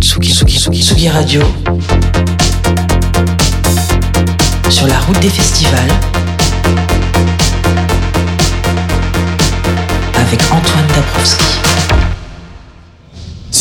Tsugi, Tsugi, Tsugi, Tsugi Radio. Sur la route des festivals. Avec Antoine Dabrowski.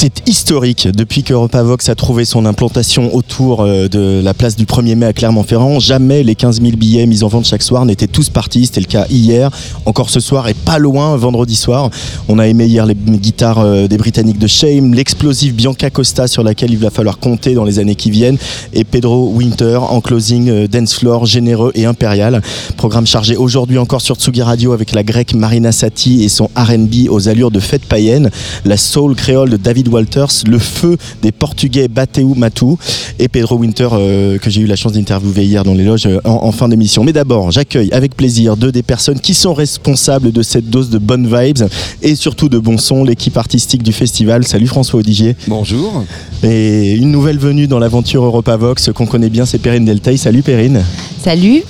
C'est historique. Depuis que Vox a trouvé son implantation autour euh, de la place du 1er mai à Clermont-Ferrand, jamais les 15 000 billets mis en vente chaque soir n'étaient tous partis. C'était le cas hier, encore ce soir et pas loin vendredi soir. On a aimé hier les guitares euh, des Britanniques de Shame, l'explosive Bianca Costa sur laquelle il va falloir compter dans les années qui viennent et Pedro Winter en closing euh, dance floor généreux et impérial. Programme chargé aujourd'hui encore sur Tsugi Radio avec la grecque Marina Sati et son R&B aux allures de fête païenne, la soul créole de David Walters, le feu des Portugais Bateu Matu et Pedro Winter euh, que j'ai eu la chance d'interviewer hier dans les loges euh, en, fin d'émission. Mais d'abord, j'accueille avec plaisir deux des personnes qui sont responsables de cette dose de bonnes vibes et surtout de bon son, l'équipe artistique du festival. Salut François Odigier. Bonjour. Et une nouvelle venue dans l'aventure Europa Vox qu'on connaît bien, c'est Perrine Deltaï. Salut Perrine. Salut.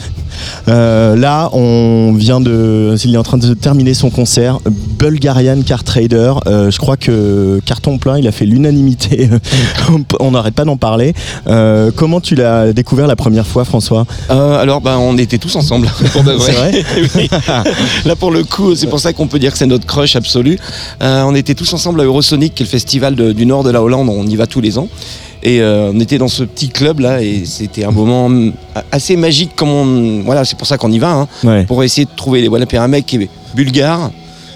Euh, là, on vient de. Il est en train de terminer son concert. Bulgarian Car Trader. Euh, je crois que carton plein, il a fait l'unanimité. on n'arrête pas d'en parler. Euh, comment tu l'as découvert la première fois, François Alors, ben, on était tous ensemble. Pour de vrai. Là, pour le coup, c'est pour ça qu'on peut dire que c'est notre crush absolu. on était tous ensemble à Eurosonic, qui est le festival du nord de la Hollande. On y va tous les ans. Et euh, on était dans ce petit club là et c'était un moment assez magique comme on, voilà, c'est pour ça qu'on y va, hein, pour essayer de trouver les voilà, un mec qui est bulgare,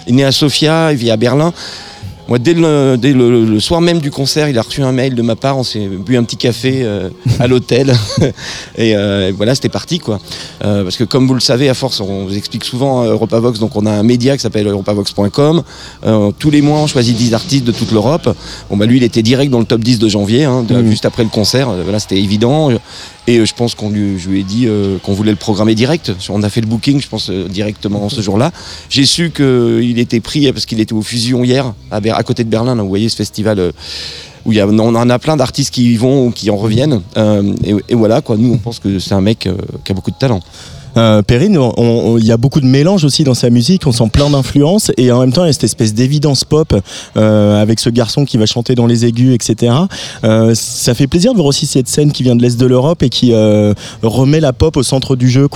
il est né à Sofia, il vit à Berlin. Moi, dès, le, soir même du concert, il a reçu un mail de ma part. On s'est bu un petit café euh, à l'hôtel. Euh, et, voilà, c'était parti, quoi. Euh, parce que, comme vous le savez, à force, on vous explique souvent EuropaVox. Donc, on a un média qui s'appelle europavox.com. tous les mois, on choisit 10 artistes de toute l'Europe. Bon, bah, lui, il était direct dans le top 10 de janvier, hein, mmh. juste après le concert. Voilà, c'était évident. Et je pense qu'on lui, je lui ai dit euh, qu'on voulait le programmer direct. On a fait le booking, je pense, euh, directement ce jour-là. J'ai su qu'il était pris parce qu'il était au Fusion hier, à, côté de Berlin. vous voyez ce festival où y a, on en a plein d'artistes qui y vont ou qui en reviennent. Et, et, voilà. Nous, on pense que c'est un mec qui a beaucoup de talent. Euh, Perrine, il y a beaucoup de mélange aussi dans sa musique, on sent plein d'influences et en même temps il y a cette espèce d'évidence pop euh, avec ce garçon qui va chanter dans les aigus, etc. Euh, ça fait plaisir de voir aussi cette scène qui vient de l'Est de l'Europe et qui euh, remet la pop au centre du jeu.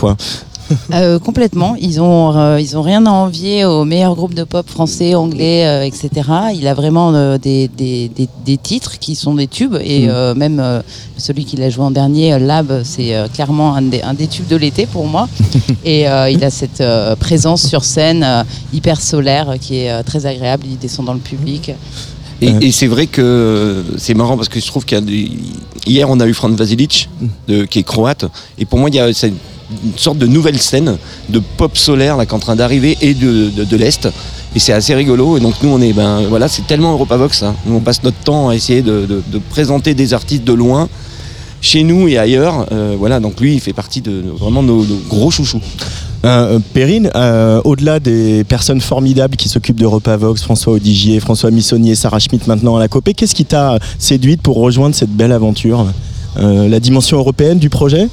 Euh, complètement. Ils ont, euh, ils ont rien à envier aux meilleurs groupes de pop français, anglais, euh, etc. Il a vraiment des, des, des, titres qui sont des tubes et mm. même celui qu'il a joué en dernier, Lab, c'est clairement un des, un des, tubes de l'été pour moi. et il a cette présence sur scène hyper solaire qui est très agréable. Il descend dans le public. Et, c'est vrai que c'est marrant parce que je trouve qu'il y a des... hier on a eu Franz Vasilic mm. qui est croate et pour moi il y a une sorte de nouvelle scène de pop solaire là, qui est en train d'arriver et de, de, l'Est. Et c'est assez rigolo. Et donc nous, on est, ben voilà, c'est tellement Europavox. Hein. Nous, on passe notre temps à essayer de, de, présenter des artistes de loin, chez nous et ailleurs. Euh, voilà, donc lui, il fait partie de, vraiment nos, gros chouchous. Euh, Perrine, euh, au-delà des personnes formidables qui s'occupent d'Europavox, François Odigier, François Missonnier, Sarah Schmitt maintenant à la copée, qu'est-ce qui t'a séduite pour rejoindre cette belle aventure La dimension européenne du projet?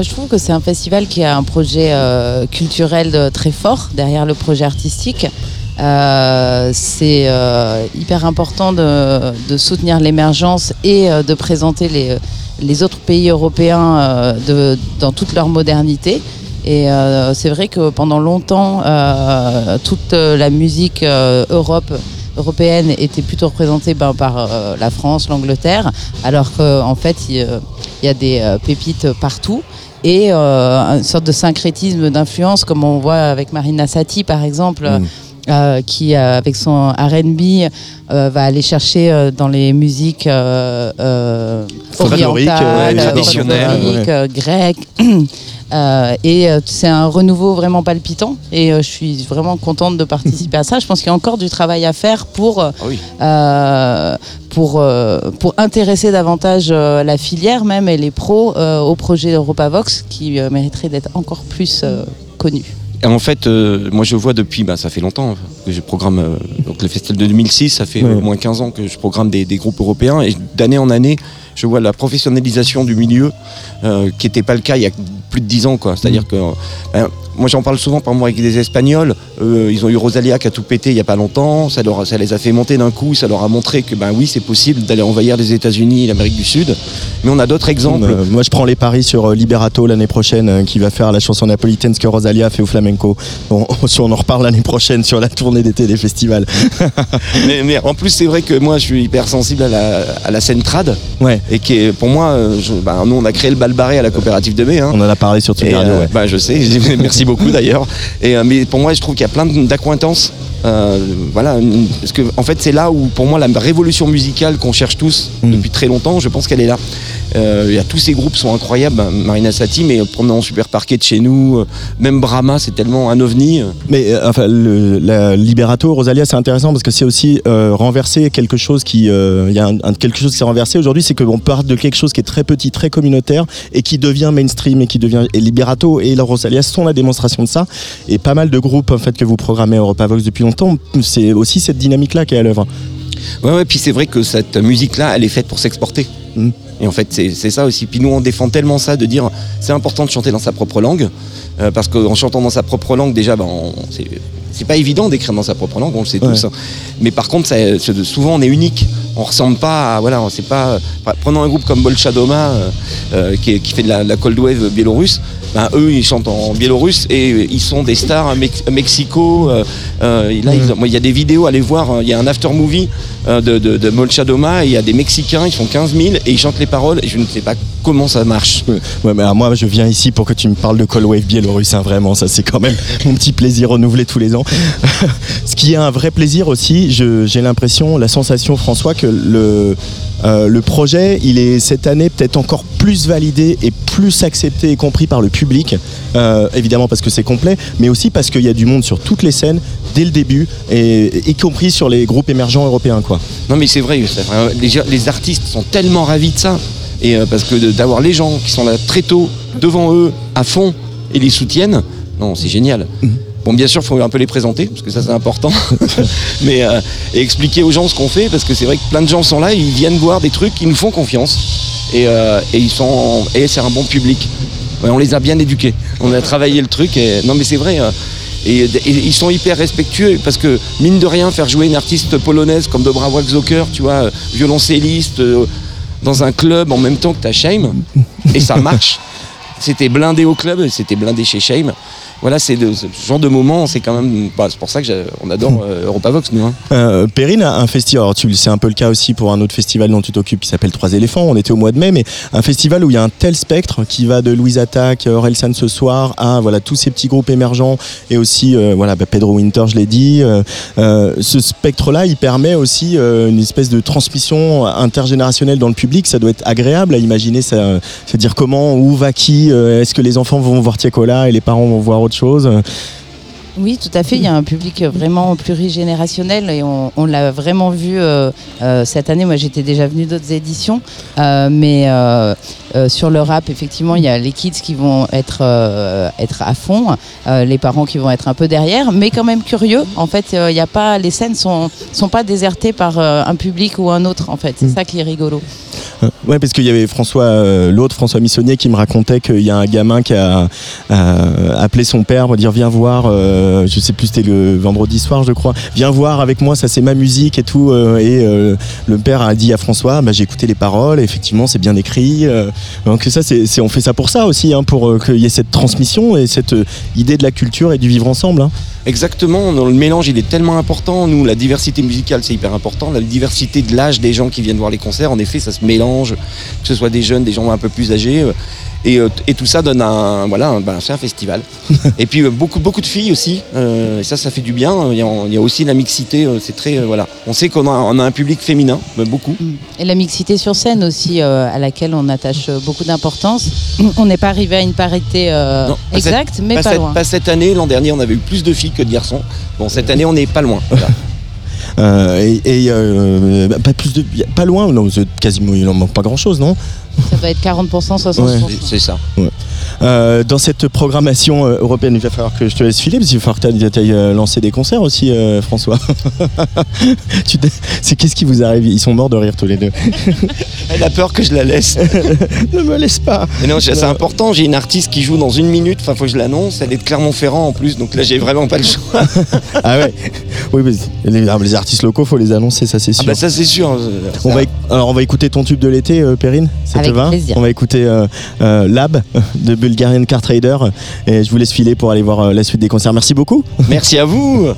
Je trouve que c'est un festival qui a un projet euh, culturel très fort derrière le projet artistique. Euh, c'est euh, hyper important de, soutenir l'émergence et de présenter les, les, autres pays européens de, dans toute leur modernité. Et c'est vrai que pendant longtemps, toute la musique Europe européenne était plutôt représentée ben, par la France, l'Angleterre, alors qu'en fait, il y a des pépites partout et euh, une sorte de syncrétisme d'influence comme on voit avec Marina Sati par exemple. Mm. Euh, qui euh, avec son R&B va aller chercher dans les musiques orientales, traditionnelles, grecques. et c'est un renouveau vraiment palpitant et je suis vraiment contente de participer à ça. Je pense qu'il y a encore du travail à faire pour, ah pour, euh, pour intéresser davantage euh, la filière même et les pros euh, au projet EuropaVox qui mériterait d'être encore plus connu. et en fait, euh, moi je vois depuis, bah, ça fait longtemps que je programme euh, donc le festival de 2006, ça fait Ouais. au moins 15 ans que je programme des, des groupes européens et d'année en année, je vois la professionnalisation du milieu euh, qui n'était pas le cas il y a plus de 10 ans. quoi. C'est-à-dire que euh, moi j'en parle souvent par moi avec des Espagnols, euh, ils ont eu Rosalia qui a tout pété il n'y a pas longtemps, ça, leur, a- ça les a fait monter d'un coup, ça leur a montré que ben oui c'est possible d'aller envahir les États-Unis et l'Amérique du Sud. Mais on a d'autres exemples. Euh, moi, je prends les paris sur euh, Liberato l'année prochaine, qui va faire la chanson napolitaine ce que Rosalia fait au flamenco. Bon, on en reparle l'année prochaine sur la tournée d'été des festivals. mais, mais en plus c'est vrai que moi je suis hyper sensible à la, à la scène trad. Ouais, et qui est pour moi, euh, je- bah, nous on a créé le bal barré à la coopérative de mai. hein. on en a parlé sur Radio, euh, ouais. bah, je sais, merci beaucoup d'ailleurs. Et euh, mais pour moi, je trouve qu'il y a plein d'accointances. Euh, voilà, parce que en fait, c'est là où pour moi la révolution musicale qu'on cherche tous Mm. depuis très longtemps, je pense qu'elle est là. Euh, il y a tous ces groupes sont incroyables, Ben, Marina Sati, mais promenant en super parquet de chez nous, euh, même Brahma, c'est tellement un ovni. Mais euh, enfin, le, la Liberato, Rosalia, c'est intéressant parce que c'est aussi renverser quelque chose qui, il y a un, un- quelque chose qui s'est renversé aujourd'hui, c'est qu'on part de quelque chose qui est très petit, très communautaire et qui devient mainstream et qui devient et Liberato et la Rosalia sont la démonstration de ça. Et pas mal de groupes en fait que vous programmez à Europavox depuis longtemps, c'est aussi cette dynamique-là qui est à l'œuvre. Ouais, ouais, puis c'est vrai que cette musique-là, elle est faite pour s'exporter. Mm. Et en fait, c'est ça aussi. Puis nous, on défend tellement ça de dire c'est important de chanter dans sa propre langue. euh, parce qu'en chantant dans sa propre langue, déjà, ben, on- c'est- pas évident d'écrire dans sa propre langue, on le sait Ouais. tous. hein. Mais par contre, ça- souvent, on est unique. On ressemble pas à. Voilà, c'est pas. Prenons un groupe comme Bolchadoma, euh, euh, qui, fait de la, la cold wave biélorusse. Ben, eux, ils chantent en biélorusse et ils sont des stars à Mex- à Mexico. euh, euh, là, Mm. il y a des vidéos, allez voir, hein, il y a un after movie euh, de, de, de Molchadoma et il y a des Mexicains, ils font 15 000 et ils chantent les paroles et je ne sais pas comment ça marche. Ouais, mais alors moi, je viens ici pour que tu me parles de Call Wave biélorusse, hein, vraiment, ça c'est quand même mon petit plaisir renouvelé tous les ans. Ce qui est un vrai plaisir aussi, j'ai l'impression, la sensation, François, que le, euh, le projet, il est cette année peut-être encore plus validé et plus accepté et compris par le public, Euh, évidemment parce que c'est complet, mais aussi parce qu'il y a du monde sur toutes les scènes dès le début, et, y compris sur les groupes émergents européens. Quoi. Non mais c'est vrai, les, les artistes sont tellement ravis de ça. Et euh, parce que d'avoir les gens qui sont là très tôt, devant eux, à fond, et les soutiennent, non, c'est génial. Bon, bien sûr, il faut un peu les présenter, parce que ça, c'est important. Mais euh, et expliquer aux gens ce qu'on fait, parce que c'est vrai que plein de gens sont là, ils viennent voir des trucs, ils nous font confiance. Et, euh, et ils sont, et c'est un bon public. On les a bien éduqués. On a travaillé le truc. Non, mais c'est vrai. et ils sont hyper respectueux parce que, mine de rien, faire jouer une artiste polonaise comme Dobrawak Zoker, tu vois, euh, violoncelliste, euh, dans un club en même temps que ta Shame, et ça marche. C'était blindé au club, c'était blindé chez Shame. Voilà, c'est ce genre de moment, c'est quand même. bah, c'est pour ça que on adore euh, Europavox, nous. hein. Euh, Perrine a un festival, alors c'est un peu le cas aussi pour un autre festival dont tu t'occupes qui s'appelle Trois éléphants, on était au mois de mai, mais un festival où il y a un tel spectre qui va de Louise Attaque, Orelsan ce soir, à voilà, tous ces petits groupes émergents et aussi euh, voilà, bah, Pedro Winter, je l'ai dit. euh, euh, ce spectre-là, il permet aussi euh, une espèce de transmission intergénérationnelle dans le public, ça doit être agréable à imaginer, euh, c'est-à-dire comment, où va qui, euh, est-ce que les enfants vont voir Tiakola et les parents vont voir autre chose. Euh, Oui, tout à fait. Il y a un public vraiment plurigénérationnel et on, on l'a vraiment vu euh, euh, cette année. Moi, j'étais déjà venue d'autres éditions, euh, mais sur le rap, effectivement, il y a les kids qui vont être être à fond, les parents qui vont être un peu derrière, mais quand même curieux. En fait, il y a pas les scènes sont sont pas désertées par un public ou un autre. En fait, c'est Mm. ça qui est rigolo. Ouais, parce qu'il y avait François, l'autre François Missonnier, qui me racontait qu'il y a un gamin qui a appelé son père pour dire viens voir, euh, je sais plus c'était le vendredi soir je crois, viens voir avec moi, ça c'est ma musique et tout. euh, et euh, le père a dit à François, bah, j'ai écouté les paroles, effectivement c'est bien écrit. euh, donc ça on fait ça pour ça aussi, hein, pour qu'il y ait cette transmission et cette idée de la culture et du vivre ensemble. hein. Exactement, le mélange il est tellement important. Nous, la diversité musicale c'est hyper important. La diversité de l'âge des gens qui viennent voir les concerts, en effet, ça se mélange, que ce soit des jeunes, des gens un peu plus âgés. Euh, Et, et tout ça donne un, voilà, un- ben, c'est un festival. et puis euh, beaucoup, beaucoup de filles aussi. euh, et ça, ça fait du bien. Il y a, il y a aussi la mixité. c'est très, euh, voilà. On sait qu'on a, on a un public féminin, beaucoup. Et la mixité sur scène aussi, euh, à laquelle on attache beaucoup d'importance. On n'est pas arrivé à une parité Non, exacte, mais pas, cette, loin. pas cette année. L'an dernier, on avait eu plus de filles que de garçons. Bon, cette année, on n'est pas loin. Voilà. Et et, bah, pas plus de, y a- pas loin, non, quasiment il en manque pas grand chose, non? Ça va être 40%, 60%. Ouais. C'est- c'est ça. Euh, dans cette programmation euh, européenne, il va falloir que je te laisse filer parce qu'il va falloir que tu ailles euh, lancer des concerts aussi, euh, François. Te- C'est qu'est-ce qui vous arrive? Ils sont morts de rire tous les deux. Elle a peur que je la laisse. ne me laisse pas. Mais non, c'est important. J'ai une artiste qui joue dans une minute. Enfin, faut que je l'annonce. Elle est de Clermont-Ferrand en plus. Donc là, j'ai vraiment pas le choix. Ah ouais. Oui, mais les, ah, les artistes locaux, faut les annoncer, ça c'est Ah sûr. bah ça, c'est sûr. On va, alors on va écouter ton tube de l'été, euh, Perrine. Ça te Avec va? plaisir. On va écouter euh, euh, Lab de Bulgarian Car Trader. Et je vous laisse filer pour aller voir euh, la suite des concerts. Merci beaucoup. Merci à vous.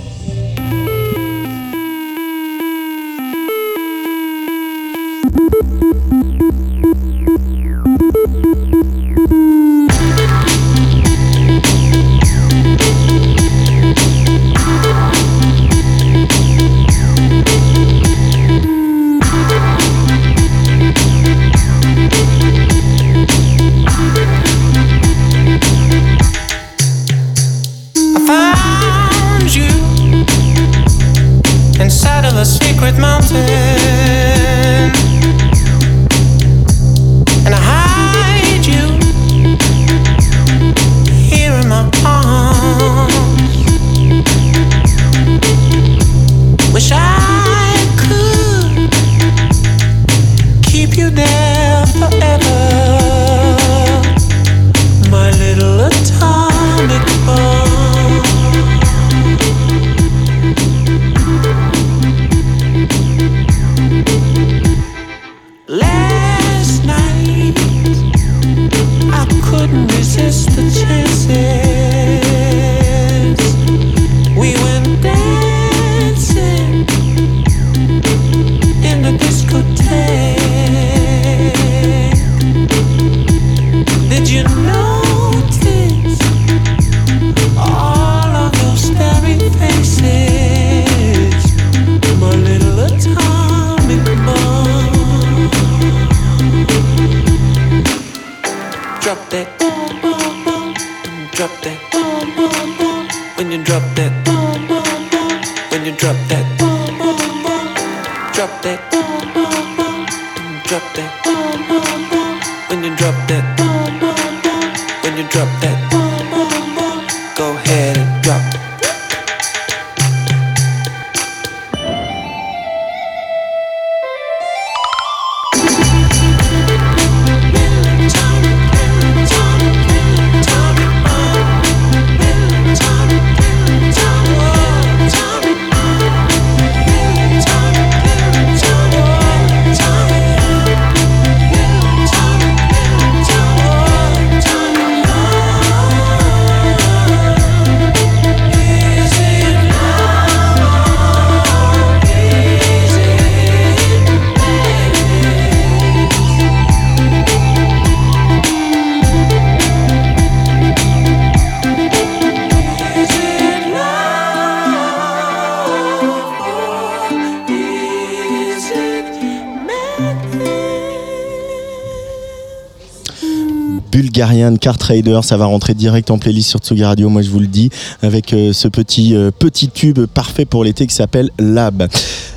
Car Trader, ça va rentrer direct en playlist sur Tsugi Radio, moi je vous le dis, avec euh, ce petit, euh, petit tube parfait pour l'été qui s'appelle Lab.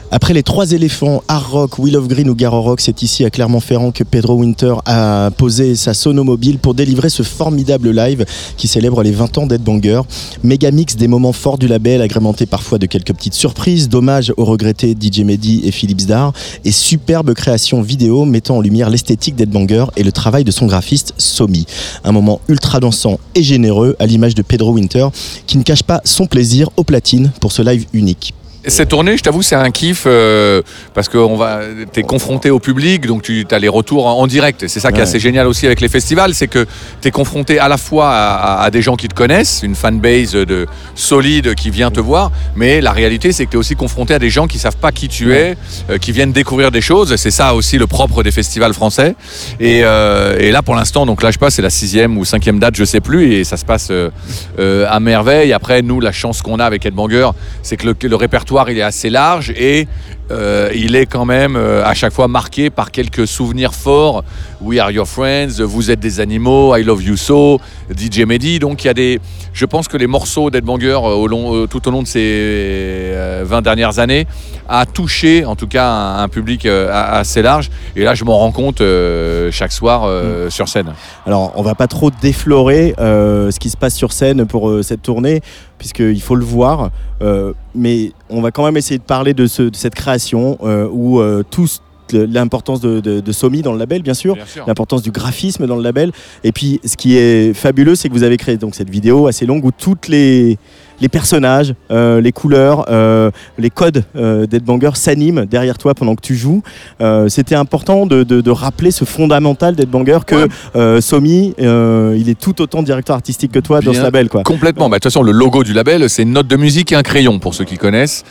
Après les trois éléphants, Hard Rock, Will of Green ou Garo Rock, c'est ici à Clermont-Ferrand que Pedro Winter a posé sa sonomobile pour délivrer ce formidable live qui célèbre les 20 ans d'Headbanger. Méga mix des moments forts du label, agrémenté parfois de quelques petites surprises, d'hommages aux regrettés DJ Mehdi et Philips Dar, et superbe création vidéo mettant en lumière l'esthétique d'Headbanger et le travail de son graphiste Somi. Un moment ultra dansant et généreux à l'image de Pedro Winter qui ne cache pas son plaisir au platine pour ce live unique. Cette tournée, je t'avoue, c'est un kiff euh, parce que on va, t'es confronté au public, donc tu as les retours en, en direct. C'est ça qui est assez génial aussi avec les festivals, c'est que tu es confronté à la fois à, à- à des gens qui te connaissent, une fanbase de solide qui vient te voir, mais la réalité, c'est que tu es aussi confronté à des gens qui savent pas qui tu es, euh, qui viennent découvrir des choses. C'est ça aussi le propre des festivals français. Et, euh, et là, pour l'instant, donc là, je sais pas, c'est la sixième ou cinquième date, je sais plus, et ça se passe à merveille. Après, nous, la chance qu'on a avec Headbanger, c'est que le, que le répertoire il est assez large et euh, il est quand même euh, à chaque fois marqué par quelques souvenirs forts. We are your friends, Vous êtes des animaux, I love you so, DJ Mehdi. Donc il y a des, je pense que les morceaux d'Edbanger euh, au long, tout au long de ces euh, 20 dernières années a touché en tout cas un, un public assez large. Et là, je m'en rends compte chaque soir euh, sur scène. Alors, on va pas trop déflorer ce qui se passe sur scène pour cette tournée, puisqu'il faut le voir. Mais on va quand même essayer de parler de, ce- de cette création euh, où euh, tous l'importance de, de, de Somi dans le label, bien sûr, Bien sûr. l'importance du graphisme dans le label. Et puis, ce qui est fabuleux, c'est que vous avez créé donc cette vidéo assez longue où toutes les les personnages, euh, les couleurs, euh, les codes euh, d'Edbanger s'animent derrière toi pendant que tu joues. C'était important de, de- de rappeler ce fondamental d'Edbanger que Ouais. Somi, il est tout autant directeur artistique que toi dans ce label. Quoi. Complètement. Bah, De toute façon, le logo du label, c'est une note de musique et un crayon, pour ceux qui connaissent.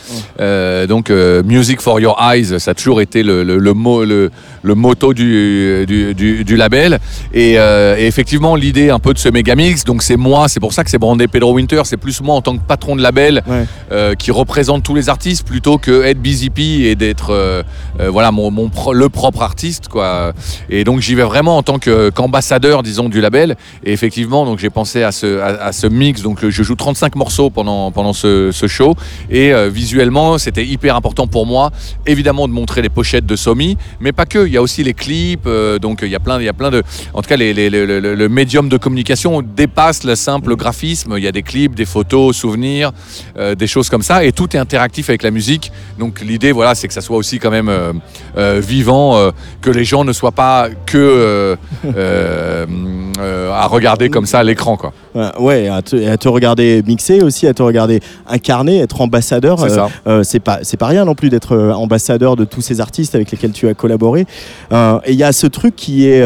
Donc, Music for Your Eyes, ça a toujours été le, le, le mot, le, le motto du, du, du- du label. Et, et effectivement, l'idée un peu de ce méga mix, donc c'est moi, c'est pour ça que c'est brandé Pedro Winter, c'est plus moi en tant que patron de label Ouais. euh, qui représente tous les artistes plutôt que être Busy P et d'être euh, euh, voilà mon, mon pro- le propre artiste quoi. Et donc j'y vais vraiment en tant qu'ambassadeur disons du label. Et effectivement donc j'ai pensé à ce à, à ce mix donc je joue 35 morceaux pendant pendant ce, ce show et visuellement c'était hyper important pour moi évidemment de montrer les pochettes de Somi mais pas que il y a aussi les clips donc il y a plein il y a plein de en tout cas les, les- le, le- le médium de communication dépasse le simple graphisme il y a des clips des photos souvenirs euh, des choses comme ça et tout est interactif avec la musique donc l'idée voilà c'est que ça soit aussi quand même euh, euh, vivant que les gens ne soient pas que à regarder comme ça à l'écran quoi Ouais, à te, à te regarder mixer aussi, à te regarder incarner, être ambassadeur. c'est pas c'est pas rien non plus d'être ambassadeur de tous ces artistes avec lesquels tu as collaboré. Et il y a ce truc qui est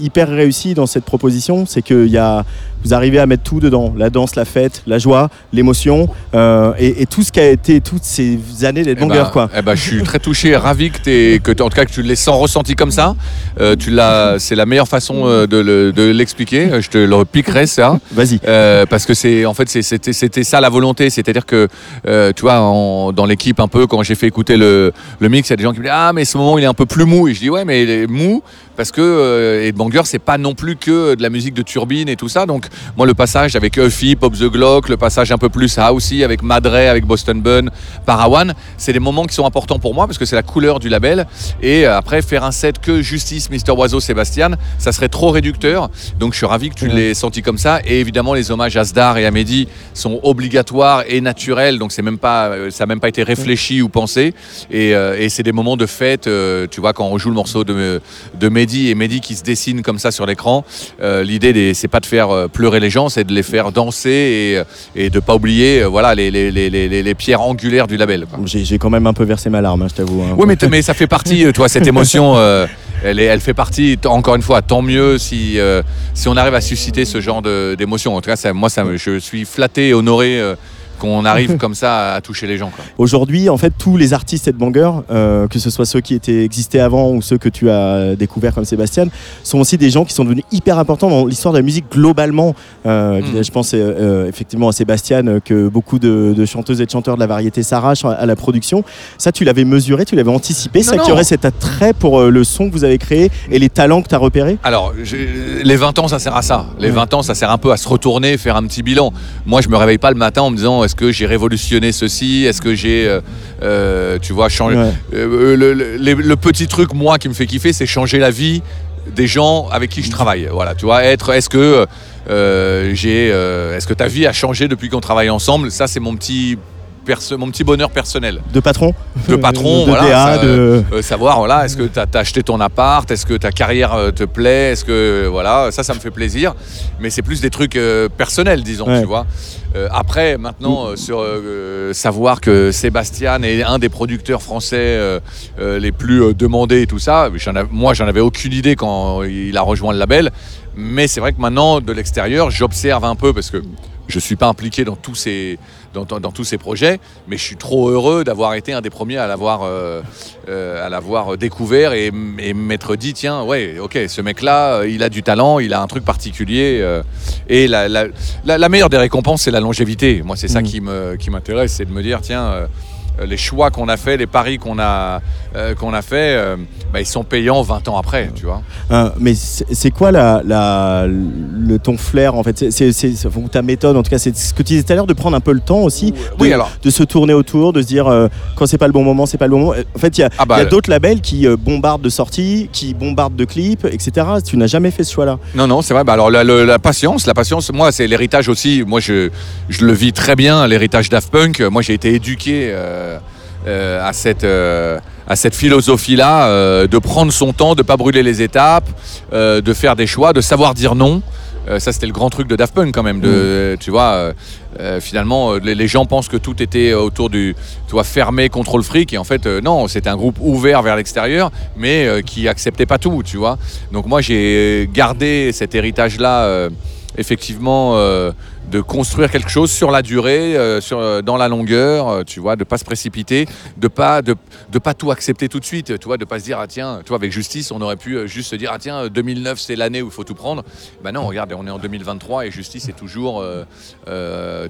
hyper réussi dans cette proposition, c'est que y a vous arrivez à mettre tout dedans, la danse, la fête, la joie, l'émotion euh, et, et tout ce qui a été toutes ces années d'être Eh ben, banger quoi. eh ben, je suis très touché, ravi que, t'aies- en tout cas que tu l'aies sans ressenti comme ça. Euh, tu l'as, c'est la meilleure façon euh, de, le- de l'expliquer. Je te le repiquerai ça. Vas-y. Euh, parce que c'est en fait c'était ça la volonté c'est-à-dire que tu vois en- dans l'équipe un peu quand j'ai fait écouter le, le mix il y a des gens qui me disent ah mais ce moment il est un peu plus mou et je dis ouais mais il est mou parce que euh, Headbanger c'est pas non plus que de la musique de turbine et tout ça. Donc moi le passage avec Huffy, Pop the Glock le passage un peu plus housey avec Madre avec Boston Bun Parawan c'est des moments qui sont importants pour moi parce que c'est la couleur du label. Et euh, après faire un set que Justice, Mister Oiseau, Sébastien ça serait trop réducteur. Donc je suis ravi que tu Ouais. l'aies senti comme ça. Et évidemment les hommages à Sdar et à Mehdi sont obligatoires et naturels. Donc c'est même pas euh, ça n'a même pas été réfléchi ou pensé. Et, euh, et c'est des moments de fête euh, tu vois quand on joue le morceau de, de Mehdi et Mehdi qui se dessine comme ça sur l'écran euh, l'idée c'est pas de faire euh, pleurer les gens c'est de les faire danser et, euh, et de pas oublier voilà les, les, les, les- les pierres angulaires du label. J'ai quand même un peu versé ma larme, hein, je t'avoue. hein. Oui, mais, ça fait partie, toi, cette émotion, elle, est- elle fait partie, encore une fois, tant mieux si, euh, si on arrive à susciter ce genre d'émotion. En tout cas, ça, moi, ça, je suis flatté et honoré euh, qu'on arrive comme ça à toucher les gens. Aujourd'hui, en fait, tous les artistes headbanger, euh, que ce soit ceux qui étaient existaient avant ou ceux que tu as découverts comme Sébastien, sont aussi des gens qui sont devenus hyper importants dans l'histoire de la musique globalement. Euh, Mhm. Je pense euh, euh, effectivement à Sébastien, que beaucoup de, de chanteuses et de chanteurs de la variété s'arrachent à, la production. Ça, tu l'avais mesuré, tu l'avais anticipé, Non, ça qui non. aurait cet attrait pour le son que vous avez créé et les talents que tu as repérés Alors, les 20 ans, ça sert à ça. Les Ouais. 20 ans, ça sert un peu à se retourner, faire un petit bilan. Moi, je me réveille pas le matin en me disant est-ce que j'ai révolutionné ceci? Est-ce que j'ai, euh, euh, tu vois, changé? Ouais. Euh, le, le- les- le petit truc, moi, qui me fait kiffer, c'est changer la vie des gens avec qui je travaille. Voilà, tu vois, être, est-ce que j'ai, est-ce que ta vie a changé depuis qu'on travaille ensemble? Ça, c'est mon petit, perso- mon petit bonheur personnel. De patron? De patron, de voilà, DA, ça, de... Euh, savoir, voilà, est-ce que tu as, acheté ton appart? Est-ce que ta carrière euh, te plaît? Est-ce que, voilà, ça, ça me fait plaisir. Mais c'est plus des trucs euh, personnels, disons, Ouais. tu vois. Euh, après, maintenant, euh, sur euh, savoir que Sébastien est un des producteurs français les plus demandés et tout ça, moi, j'en avais aucune idée quand il a rejoint le label. Mais c'est vrai que maintenant, de l'extérieur, j'observe un peu parce que je suis pas impliqué dans tous ces, dans, dans- dans tous ces projets, mais je suis trop heureux d'avoir été un des premiers à l'avoir euh, euh, à l'avoir découvert et, m'être dit tiens ouais ok ce mec là il a du talent il a un truc particulier euh, et la, la- la- la meilleure des récompenses c'est la longévité moi c'est ça Mhm. qui me qui m'intéresse c'est de me dire tiens euh, euh, les choix qu'on a fait, les paris qu'on a, euh, qu'on a fait, euh, bah, ils sont payants 20 ans après, tu vois. Euh, mais c'est quoi la, la- le, ton flair en fait? C'est- ta méthode en tout cas C'est ce que tu disais tout à l'heure de prendre un peu le temps aussi de, Oui, alors. de se tourner autour, de se dire quand c'est pas le bon moment, c'est pas le bon moment. En fait, il y a, Ah bah, a d'autres labels qui bombardent de sorties, qui bombardent de clips, etc. Tu n'as jamais fait ce choix-là? Non, non, c'est vrai. Bah, alors, la, patience, la patience, moi, c'est l'héritage aussi. Moi, je, je le vis très bien, l'héritage Daft Punk. Moi, j'ai été éduqué euh, euh, à cette. euh, à cette philosophie-là, euh, de prendre son temps, de pas brûler les étapes, euh, de faire des choix, de savoir dire non. Euh, ça, c'était le grand truc de Daft Punk quand même. De, Tu vois, finalement, les, les gens pensent que tout était autour du, tu vois, fermé contre le fric. Et en fait, non, c'était un groupe ouvert vers l'extérieur, mais qui acceptait pas tout, tu vois. Donc moi, j'ai gardé cet héritage-là, effectivement, de construire quelque chose sur la durée, euh, sur, euh, dans la longueur, euh, tu vois, de pas se précipiter, de pas de, de pas tout accepter tout de suite, tu vois, de pas se dire ah tiens, tu vois, avec justice, on aurait pu juste se dire ah tiens, 2009 c'est l'année où il faut tout prendre. Ben non, regarde, on est en 2023 et justice est toujours,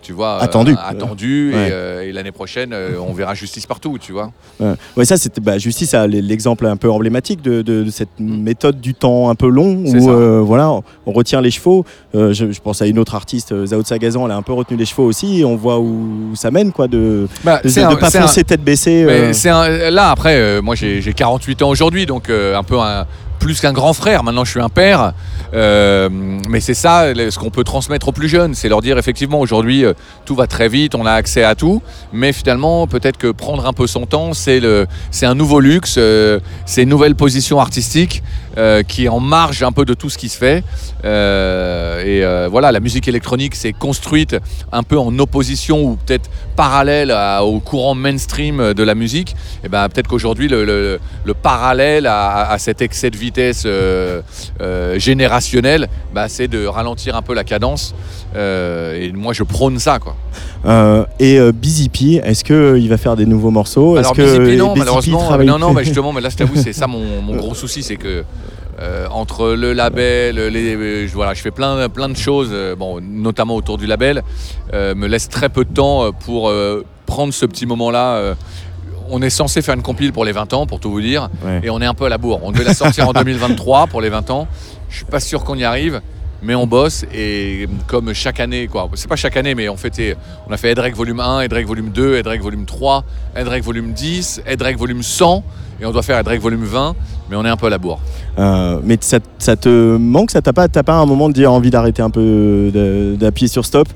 tu vois, Attendu. attendu Ouais. et, et l'année prochaine, on verra justice partout, tu vois. Ouais, Ouais, ça, c'était bah, Justice, a l'exemple un peu emblématique de, de- de cette méthode du temps un peu long où voilà, on retient les chevaux. Je, je pense à une autre artiste, euh, Zao Sagazan, elle a un peu retenu les chevaux aussi. Et on voit où ça mène, quoi, de Bah, de, de un- pas un- foncer tête baissée. Euh. un- là après, euh, moi j'ai j'ai 48 ans aujourd'hui, donc euh, un peu un- plus qu'un grand frère. Maintenant, je suis un père. Euh, mais c'est ça, ce qu'on peut transmettre aux plus jeunes, c'est leur dire effectivement aujourd'hui euh, tout va très vite, on a accès à tout, mais finalement peut-être que prendre un peu son temps, c'est un nouveau luxe, euh, c'est une nouvelle position artistique qui est en marge un peu de tout ce qui se fait. Et voilà, la musique électronique s'est construite un peu en opposition ou peut-être parallèle au courant mainstream de la musique. Et ben peut-être qu'aujourd'hui le, le- le parallèle à, à cet excès de vitesse euh, euh, générationnel, bah, c'est de ralentir un peu la cadence. Euh, et moi je prône ça quoi. Et Busy P, est-ce qu'il va faire des nouveaux morceaux? Alors que Busy Bee, non, P malheureusement, non, non, bah, justement, mais là je t'avoue, c'est ça mon, mon gros souci, c'est que euh, entre le label, les, euh, je, voilà, je fais plein, plein de choses, euh, bon, notamment autour du label, me laisse très peu de temps pour prendre ce petit moment-là. On est censé faire une compile pour les 20 ans, pour tout vous dire, Ouais. et on est un peu à la bourre. On devait la sortir en 2023 pour les 20 ans. Je suis pas sûr qu'on y arrive. Mais on bosse et comme chaque année, quoi. C'est pas chaque année, mais on fait, on a fait Edrec volume 1, Edrec volume 2, Edrec volume 3, Edrec volume 10, Edrec volume 100, et on doit faire Edrec volume 20, mais on est un peu à la bourre. Euh, mais ça, ça te manque Ça t'a pas, t'as pas un moment de dire envie d'arrêter un peu, d'appuyer sur stop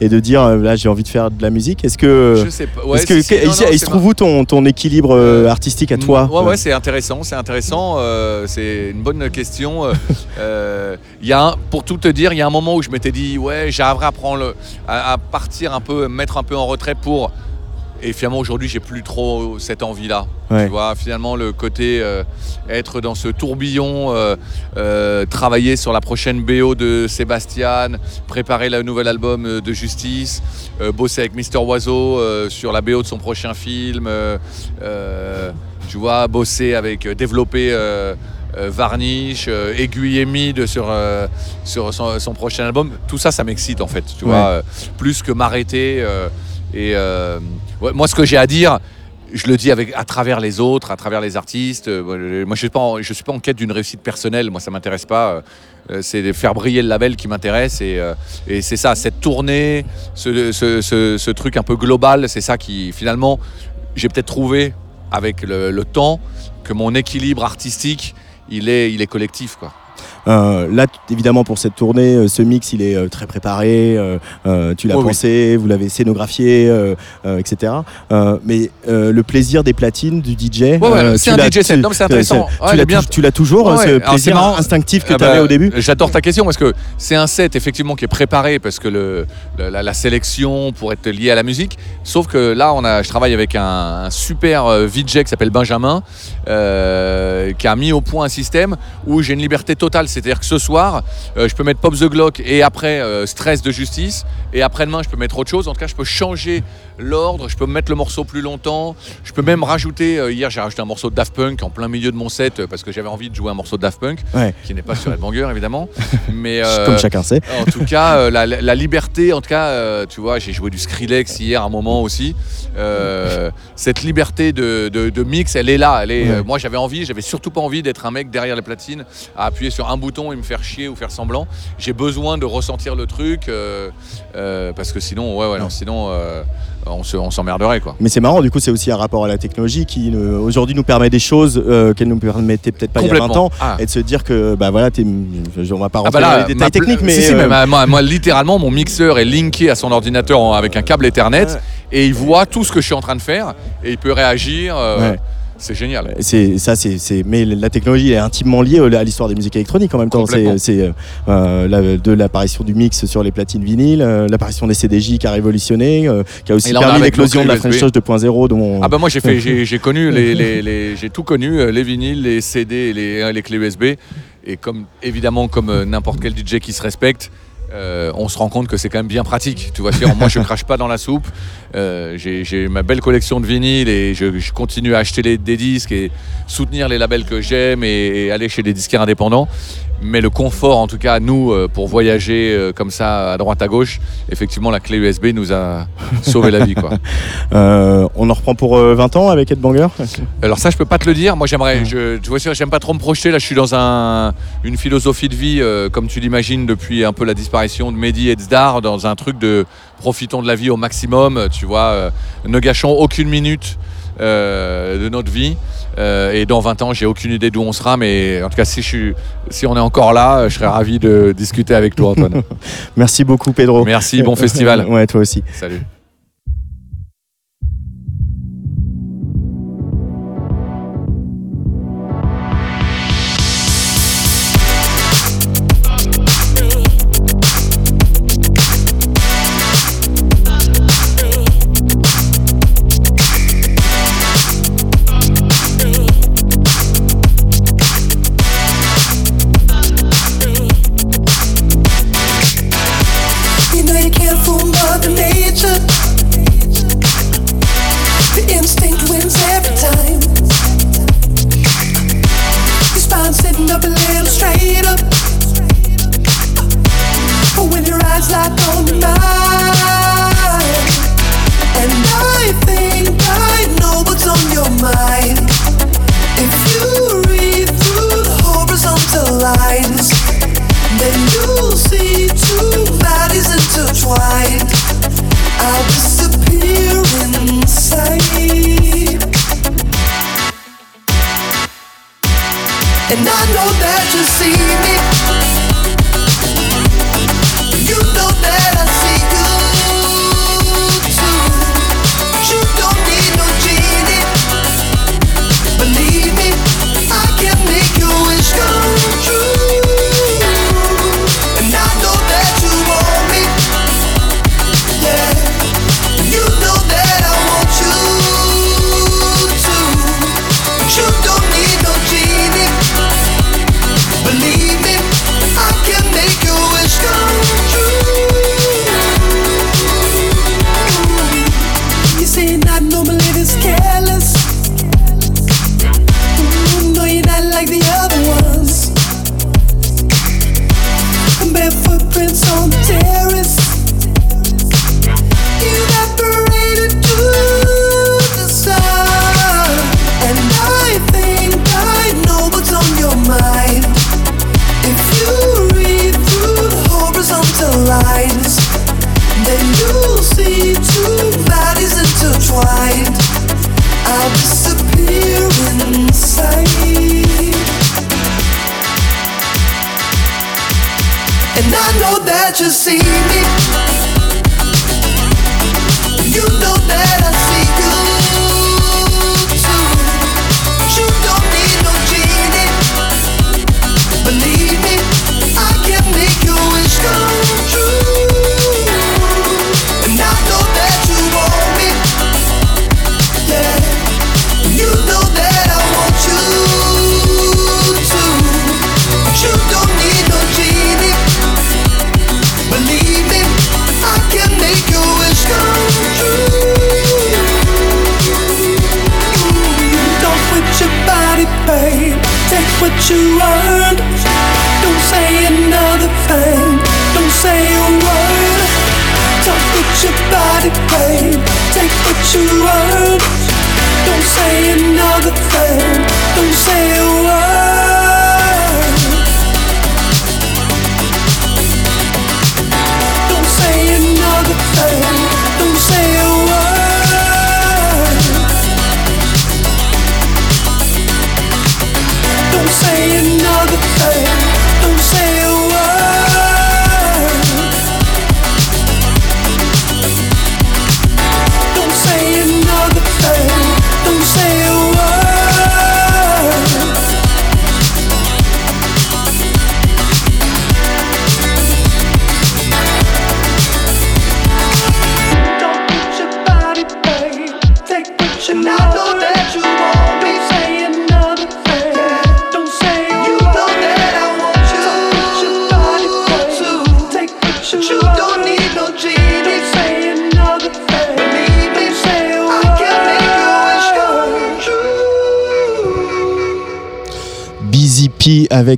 et de dire euh, là j'ai envie de faire de la musique? Est-ce que, Je sais pas. Ouais, est-ce que si, si, que- non, il, non, il c'est se trouve où ton, ton équilibre euh, artistique à toi? Ouais, ouais, c'est intéressant, c'est intéressant. euh, c'est une bonne question. y a un- pour tout te dire, il y a un moment où je m'étais dit, ouais, j'arriverai à prendre, à, à partir un peu, me mettre un peu en retrait pour. Et finalement, aujourd'hui, j'ai plus trop cette envie-là. Ouais. Tu vois, finalement, le côté euh, être dans ce tourbillon, euh, euh, travailler sur la prochaine BO de Sébastien, préparer le nouvel album de Justice, bosser avec Mister Oiseau sur la BO de son prochain film, tu vois, bosser avec, développer Varnish, aiguiller Mid sur, sur son, son prochain album. Tout ça, ça m'excite en fait, tu Ouais. vois, plus que m'arrêter. Et euh, moi, ce que j'ai à dire, je le dis avec, à travers les autres, à travers les artistes. Euh, Moi, je ne suis, pas en- quête d'une réussite personnelle. Moi, ça ne m'intéresse pas. Euh, C'est de faire briller le label qui m'intéresse. Et, c'est ça, cette tournée, ce truc un peu global, c'est ça qui, finalement, j'ai peut-être trouvé avec le, le temps que mon équilibre artistique, il est, il est collectif. Quoi. Euh, là, évidemment, pour cette tournée, euh, ce mix, il est euh, très préparé. tu l'as oui. pensé, vous l'avez scénographié, etc. Mais le plaisir des platines, du DJ, ouais, c'est un DJ set. Non, c'est intéressant. tu Ouais, l'as tu toujours, Ouais, ce. Alors, plaisir instinctif que Ah tu avais bah, au début J'adore ta question parce que c'est un set effectivement qui est préparé parce que le, la, la sélection pour être lié à la musique. Sauf que là, on a, je travaille avec un, un super VJ qui s'appelle Benjamin, euh, qui a mis au point un système où j'ai une liberté totale. C'est C'est-à-dire que ce soir, euh, je peux mettre Pop the Glock et après euh, Stress de justice. Et après-demain, je peux mettre autre chose. En tout cas, je peux changer l'ordre. Je peux mettre le morceau plus longtemps. Je peux même rajouter. euh, hier, j'ai rajouté un morceau de Daft Punk en plein milieu de mon set parce que j'avais envie de jouer un morceau de Daft Punk Ouais. qui n'est pas sur Headbanger évidemment. Mais euh, Comme chacun sait. en tout cas, la, liberté, en tout cas, tu vois, j'ai joué du Skrillex hier un moment aussi. Euh, cette liberté de, de- de mix, elle est là. Elle est, Ouais. moi, j'avais envie, j'avais surtout pas envie d'être un mec derrière les platines à appuyer sur un bouton et me faire chier ou faire semblant. J'ai besoin de ressentir le truc euh, euh, parce que sinon, ouais, ouais, non, sinon, euh, on se- on s'emmerderait quoi. Mais c'est marrant, du coup, c'est aussi un rapport à la technologie qui aujourd'hui nous permet des choses qu'elle nous permettait peut-être pas il y a 20 ans. Ah. Et de se dire que, bah voilà, je- on va pas Ah rentrer bah là, dans les détails techniques, mais. si, si, mais ma- moi, moi, littéralement, mon mixeur est linké à son ordinateur avec un câble Ethernet et il voit tout ce que je suis en train de faire et il peut réagir. Ouais. C'est génial. C'est ça, c'est, mais la technologie est intimement liée à l'histoire des musiques électroniques en même temps. C'est, euh, euh, la- de l'apparition du mix sur les platines vinyles, euh, l'apparition des CDJ qui a révolutionné, euh, qui a aussi là, permis l'éclosion de la French. Touch 2.0 dont. Ah bah moi j'ai fait j'ai connu les, les- les- j'ai tout connu euh, les vinyles les CD et les, euh, les clés USB et comme évidemment comme euh, n'importe quel DJ qui se respecte euh, on se rend compte que c'est quand même bien pratique. Tu vois moi je crache pas dans la soupe. Euh, j'ai ma belle collection de vinyles et je, je continue à acheter les- des disques et soutenir les labels que j'aime et, et aller chez des disquaires indépendants mais le confort en tout cas nous euh, pour voyager euh, comme ça à droite à gauche effectivement la clé USB nous a sauvé la vie quoi Euh, on en reprend pour euh, 20 ans avec Headbanger Alors ça, je peux pas te le dire. Moi, j'aimerais. Je, tu vois, j'aime pas trop me projeter. Là, je suis dans un, une philosophie de vie, euh, comme tu l'imagines, depuis un peu la disparition de Mehdi et de Zdar, dans un truc de profitons de la vie au maximum. Tu vois, euh, ne gâchons aucune minute euh, de notre vie. Euh, et dans 20 ans, j'ai aucune idée d'où on sera, mais en tout cas, si, je suis, si on est encore là, je serais ravi de discuter avec toi, Antoine. Merci beaucoup, Pedro. Merci, bon festival. ouais, toi aussi. Salut.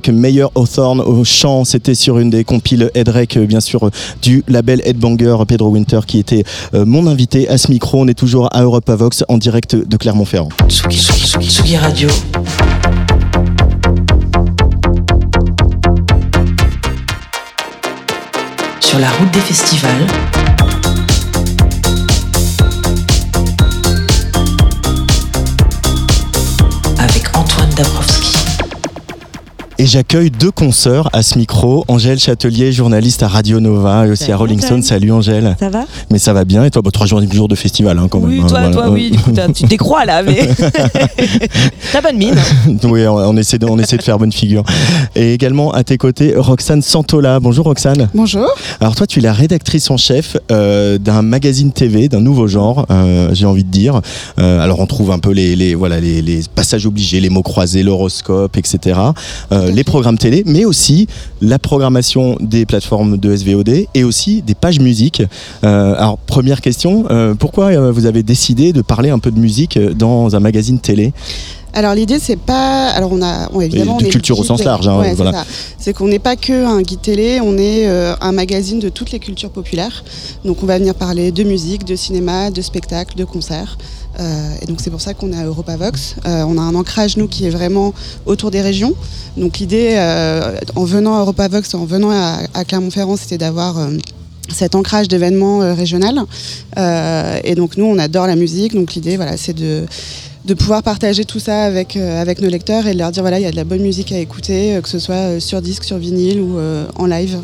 Avec Meyer Hawthorne au chant. C'était sur une des compiles Headrek, euh, bien sûr, euh, du label Headbanger Pedro Winter qui était euh, mon invité à ce micro. On est toujours à Europa Vox en direct de Clermont-Ferrand. Tsugi, Tsugi, Tsugi Radio. Sur la route des festivals. Et j'accueille deux consoeurs à ce micro. Angèle Châtelier, journaliste à Radio Nova et aussi Salut, à Rolling Stone. Salut Angèle. Ça va? Mais ça va bien. Et toi, bah, trois jours, jours de festival hein, quand Oui, même. hein, toi, voilà. toi, oui. Tu te décrois là, mais. T'as bonne mine. oui, on, on essaie de, on essaie de faire bonne figure. Et également à tes côtés, Roxane Santola. Bonjour Roxane. Bonjour. Alors toi, tu es la rédactrice en chef euh, d'un magazine TV, d'un nouveau genre, euh, j'ai envie de dire. Euh, alors on trouve un peu les, les- voilà, les, les passages obligés, les mots croisés, l'horoscope, etc. Euh, les programmes télé, mais aussi la programmation des plateformes de SVOD et aussi des pages musique. Euh, alors première question, euh, pourquoi euh, vous avez décidé de parler un peu de musique euh, dans un magazine télé? Alors l'idée c'est pas, alors on a, on, évidemment, de on culture au sens large, hein, Ouais, c'est voilà. ça. C'est qu'on n'est pas que un guide télé, on est euh, un magazine de toutes les cultures populaires. Donc on va venir parler de musique, de cinéma, de spectacle, de concerts. Euh, et donc c'est pour ça qu'on à EuropaVox. Euh, on a un ancrage nous qui est vraiment autour des régions. Donc l'idée, euh, en venant à EuropaVox, en venant à, Clermont-Ferrand, c'était d'avoir euh, cet ancrage d'événements régional. Et donc nous, on adore la musique. Donc l'idée, voilà, c'est de pouvoir partager tout ça avec, avec nos lecteurs et de leur dire voilà il y a de la bonne musique à écouter que ce soit sur disque, sur vinyle ou en live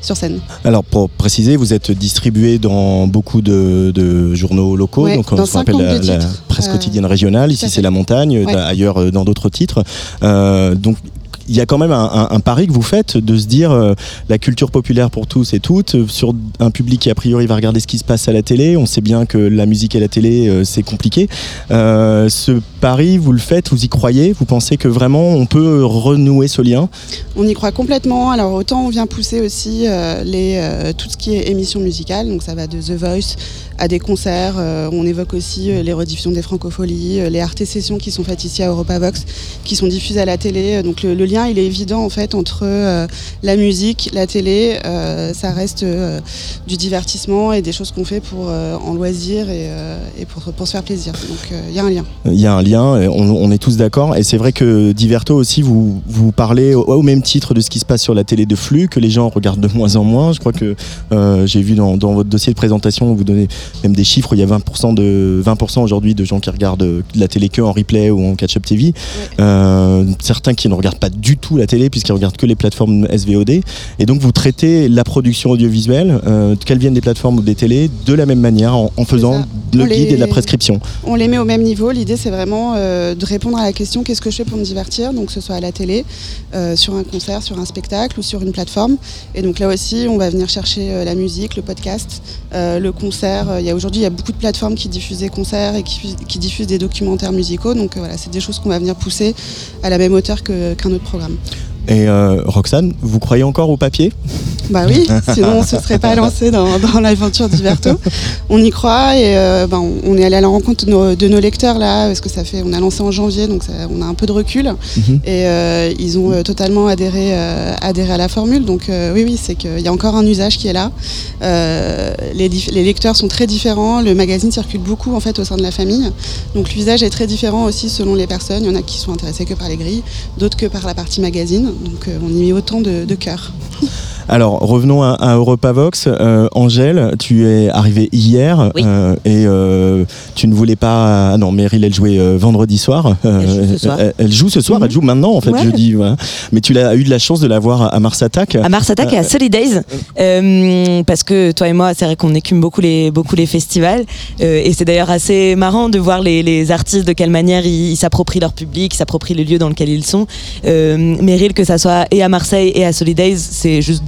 sur scène. Alors pour préciser, vous êtes distribué dans beaucoup de, de journaux locaux, Ouais, donc dans ce qu'on appelle 52 la, presse Euh, quotidienne régionale. Ici c'est la montagne, Ouais. ailleurs euh, dans d'autres titres. Euh, donc il y a quand même un, pari que vous faites de se dire euh, la culture populaire pour tous et toutes euh, sur un public qui a priori va regarder ce qui se passe à la télé. On sait bien que la musique et la télé euh, c'est compliqué. Ce pari vous le faites, vous y croyez, vous pensez que vraiment on peut renouer ce lien? On y croit complètement. Alors autant on vient pousser aussi tout ce qui est émission musicale, donc ça va de The Voice à des concerts. On évoque aussi les rediffusions des francopholies, les RT sessions qui sont faites ici à EuropaVox, qui sont diffusées à la télé. Donc le lien il est évident en fait entre euh, la musique, la télé. Euh, ça reste euh, du divertissement et des choses qu'on fait pour en loisir et, et pour, pour se faire plaisir. Donc il y a un lien. Il y a un lien, on, on est tous d'accord. Et c'est vrai que Diverto aussi, vous, vous parlez au, au même titre de ce qui se passe sur la télé de flux, que les gens regardent de moins en moins. Je crois que j'ai vu dans, dans votre dossier de présentation, vous donnez même des chiffres. Il y a 20%, de, 20 aujourd'hui de gens qui regardent la télé que en replay ou en catch-up TV. Certains qui ne regardent pas du tout la télé puisqu'ils regardent que les plateformes SVOD. Et donc vous traitez la production audiovisuelle, euh, qu'elle vienne des plateformes ou des télés, de la même manière en, en faisant le On guide les- et de la prescription. On les met au même niveau. L'idée, c'est vraiment euh, de répondre à la question qu'est-ce que je fais pour me divertir? Donc, que ce soit à la télé, euh, sur un concert, sur un spectacle ou sur une plateforme. Et donc, là aussi, on va venir chercher euh, la musique, le podcast, le concert. Il y a aujourd'hui, il y a beaucoup de plateformes qui diffusent des concerts et qui, qui diffusent des documentaires musicaux. Donc, voilà, c'est des choses qu'on va venir pousser à la même hauteur qu'un autre programme. Et euh, Roxane, vous croyez encore au papier? Bah oui, sinon on se serait pas lancé dans, dans l'aventure d'Iverto. On y croit et euh, ben, on- est allé à la rencontre de nos, de nos lecteurs là, parce que ça fait, on a lancé en janvier, donc ça- on a un peu de recul. Mhm. Et euh, ils ont totalement adhéré, adhéré à la formule. Donc oui, oui, c'est qu'il y a encore un usage qui est là. Les, les lecteurs sont très différents. Le magazine circule beaucoup en fait au sein de la famille. Donc l'usage est très différent aussi selon les personnes. Il y en a qui sont intéressés que par les grilles, d'autres que par la partie magazine. Donc euh, on y met autant de, de cœur. Alors revenons à, à Europavox. Euh, Angèle, tu es arrivée hier Oui. euh, et euh, tu ne voulais pas. Ah non, Meryl, elle jouait vendredi soir. Elle joue ce soir. elle- elle joue ce soir, Mhm. elle joue maintenant en fait, Ouais. jeudi. voilà. Mais tu l'as eu de la chance de la voir à, Mars Attack. À Mars Attack et à Solidays, euh, parce que toi et moi, c'est vrai qu'on écume beaucoup les, beaucoup les festivals, et c'est d'ailleurs assez marrant de voir les, les artistes de quelle manière ils s'approprient leur public, ils s'approprient le lieu dans lequel ils sont. Meryl, que ça soit et à Marseille et à Solidays, c'est juste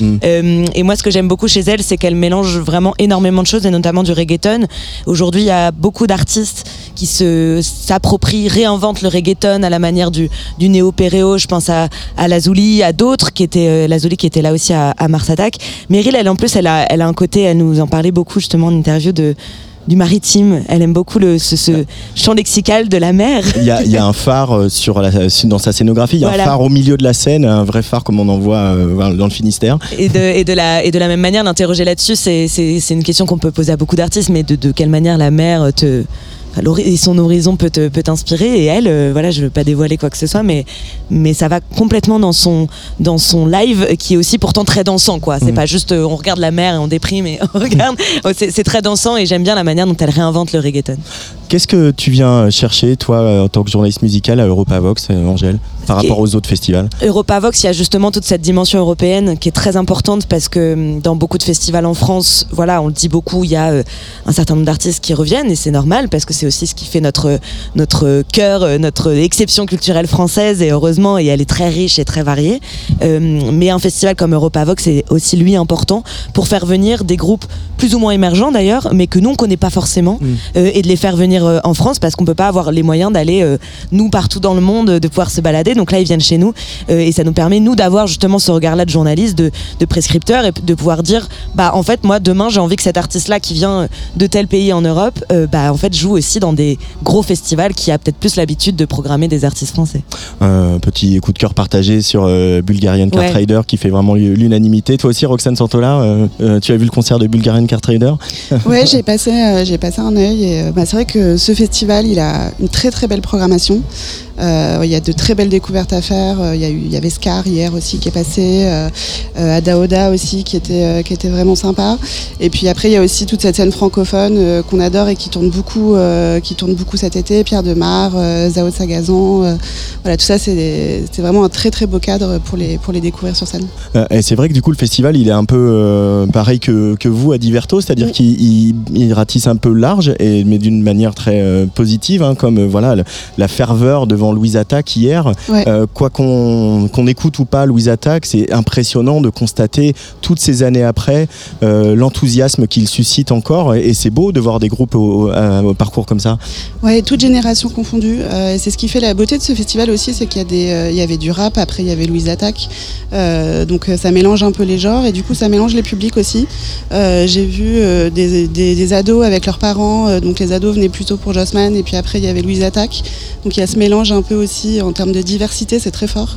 Mm. Euh, et moi, ce que j'aime beaucoup chez elle, c'est qu'elle mélange vraiment énormément de choses, et notamment du reggaeton. Aujourd'hui, il y a beaucoup d'artistes qui se s'approprient, réinventent le reggaeton à la manière du, du néo-péréo. Je pense à, à Lazuli, à d'autres qui étaient euh, Lazuli qui était là aussi à, à Mars Attack. Meryl, elle en plus, elle a, elle a un côté, elle nous en parlait beaucoup justement en interview de du maritime. Elle aime beaucoup le, ce, ce champ lexical de la mer. Il y, a, il y a un phare euh, sur la, dans sa scénographie, il y a Voilà. un phare au milieu de la scène, un vrai phare comme on en voit euh, dans le Finistère. Et de, et, de la, et de la même manière, l'interroger là-dessus, c'est, une question qu'on peut poser à beaucoup d'artistes, mais de, de quelle manière la mer te. Et son horizon peut, te- peut t'inspirer et elle, euh, voilà, je veux pas dévoiler quoi que ce soit, mais, mais ça va complètement dans son, dans son live qui est aussi pourtant très dansant, quoi. C'est Mhm. pas juste euh, on regarde la mer et on déprime et on regarde. Oh, c'est, très dansant et j'aime bien la manière dont elle réinvente le reggaeton. Qu'est-ce que tu viens chercher, toi, euh, en tant que journaliste musical à Europavox, euh, Angèle, par rapport aux autres festivals? Europavox, il y a justement toute cette dimension européenne qui est très importante parce que hum, dans beaucoup de festivals en France, voilà, on le dit beaucoup, il y a euh, un certain nombre d'artistes qui reviennent et c'est normal parce que c'est aussi ce qui fait notre notre cœur, euh, notre exception culturelle française et heureusement et elle est très riche et très variée. Euh, mais un festival comme Europavox est aussi lui important pour faire venir des groupes plus ou moins émergents d'ailleurs, mais que nous on connaît pas forcément Mm. euh, et de les faire venir euh, en France parce qu'on peut pas avoir les moyens d'aller nous partout dans le monde de pouvoir se balader. Donc là ils viennent chez nous et ça nous permet nous d'avoir justement ce regard-là de journaliste, de, de prescripteur et de pouvoir dire bah en fait moi demain j'ai envie que cet artiste-là qui vient de tel pays en Europe, bah en fait joue aussi dans des gros festivals qui a peut-être plus l'habitude de programmer des artistes français. Un petit coup de cœur partagé sur euh, Bulgarian Car Ouais. Trader qui fait vraiment l'unanimité. Toi aussi, Roxane Santola, euh, euh, tu as vu le concert de Bulgarian Car Trader Ouais, j'ai passé, euh, j'ai passé un œil et euh, bah, c'est vrai que ce festival, il a une très très belle programmation. Euh, il y a de très belles découvertes à faire. Euh, Il y, a eu- il y avait Scar hier aussi qui est passé, euh, euh, Adaoda aussi qui était, euh, qui était vraiment sympa. Et puis après, il y a aussi toute cette scène francophone euh, qu'on adore et qui tourne beaucoup, euh, qui tourne beaucoup cet été. Pierre Demar, euh, Zao de Sagazan. euh, voilà, tout ça, c'est vraiment un très très beau cadre pour les, pour les découvrir sur scène. Euh, Et c'est vrai que du coup, le festival, il est un peu euh, pareil que, que vous à Diverto, c'est-à-dire Oui. qu'il il- il ratisse un peu large, et, mais d'une manière très euh, positive, hein, comme euh, voilà le- la ferveur devant Louise Attaque hier. Ouais. Euh, quoi qu'on qu'on écoute ou pas Louise Attaque, c'est impressionnant de constater toutes ces années après euh, l'enthousiasme qu'il suscite encore, et, et c'est beau de voir des groupes au, au- au parcours ça. Ouais, toute génération confondue. Euh, c'est ce qui fait la beauté de ce festival aussi, c'est qu'il y, des, euh, il y avait du rap, après il y avait Louise Attaque. Euh, donc euh, ça mélange un peu les genres et du coup ça mélange les publics aussi. Euh, J'ai vu des, des- ados avec leurs parents, donc les ados venaient plutôt pour Jossman et puis après il y avait Louise Attaque. Donc il y a ce mélange un peu aussi en termes de diversité, c'est très fort.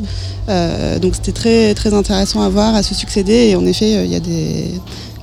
Donc c'était très, très intéressant à voir, à se succéder et en effet il y a des,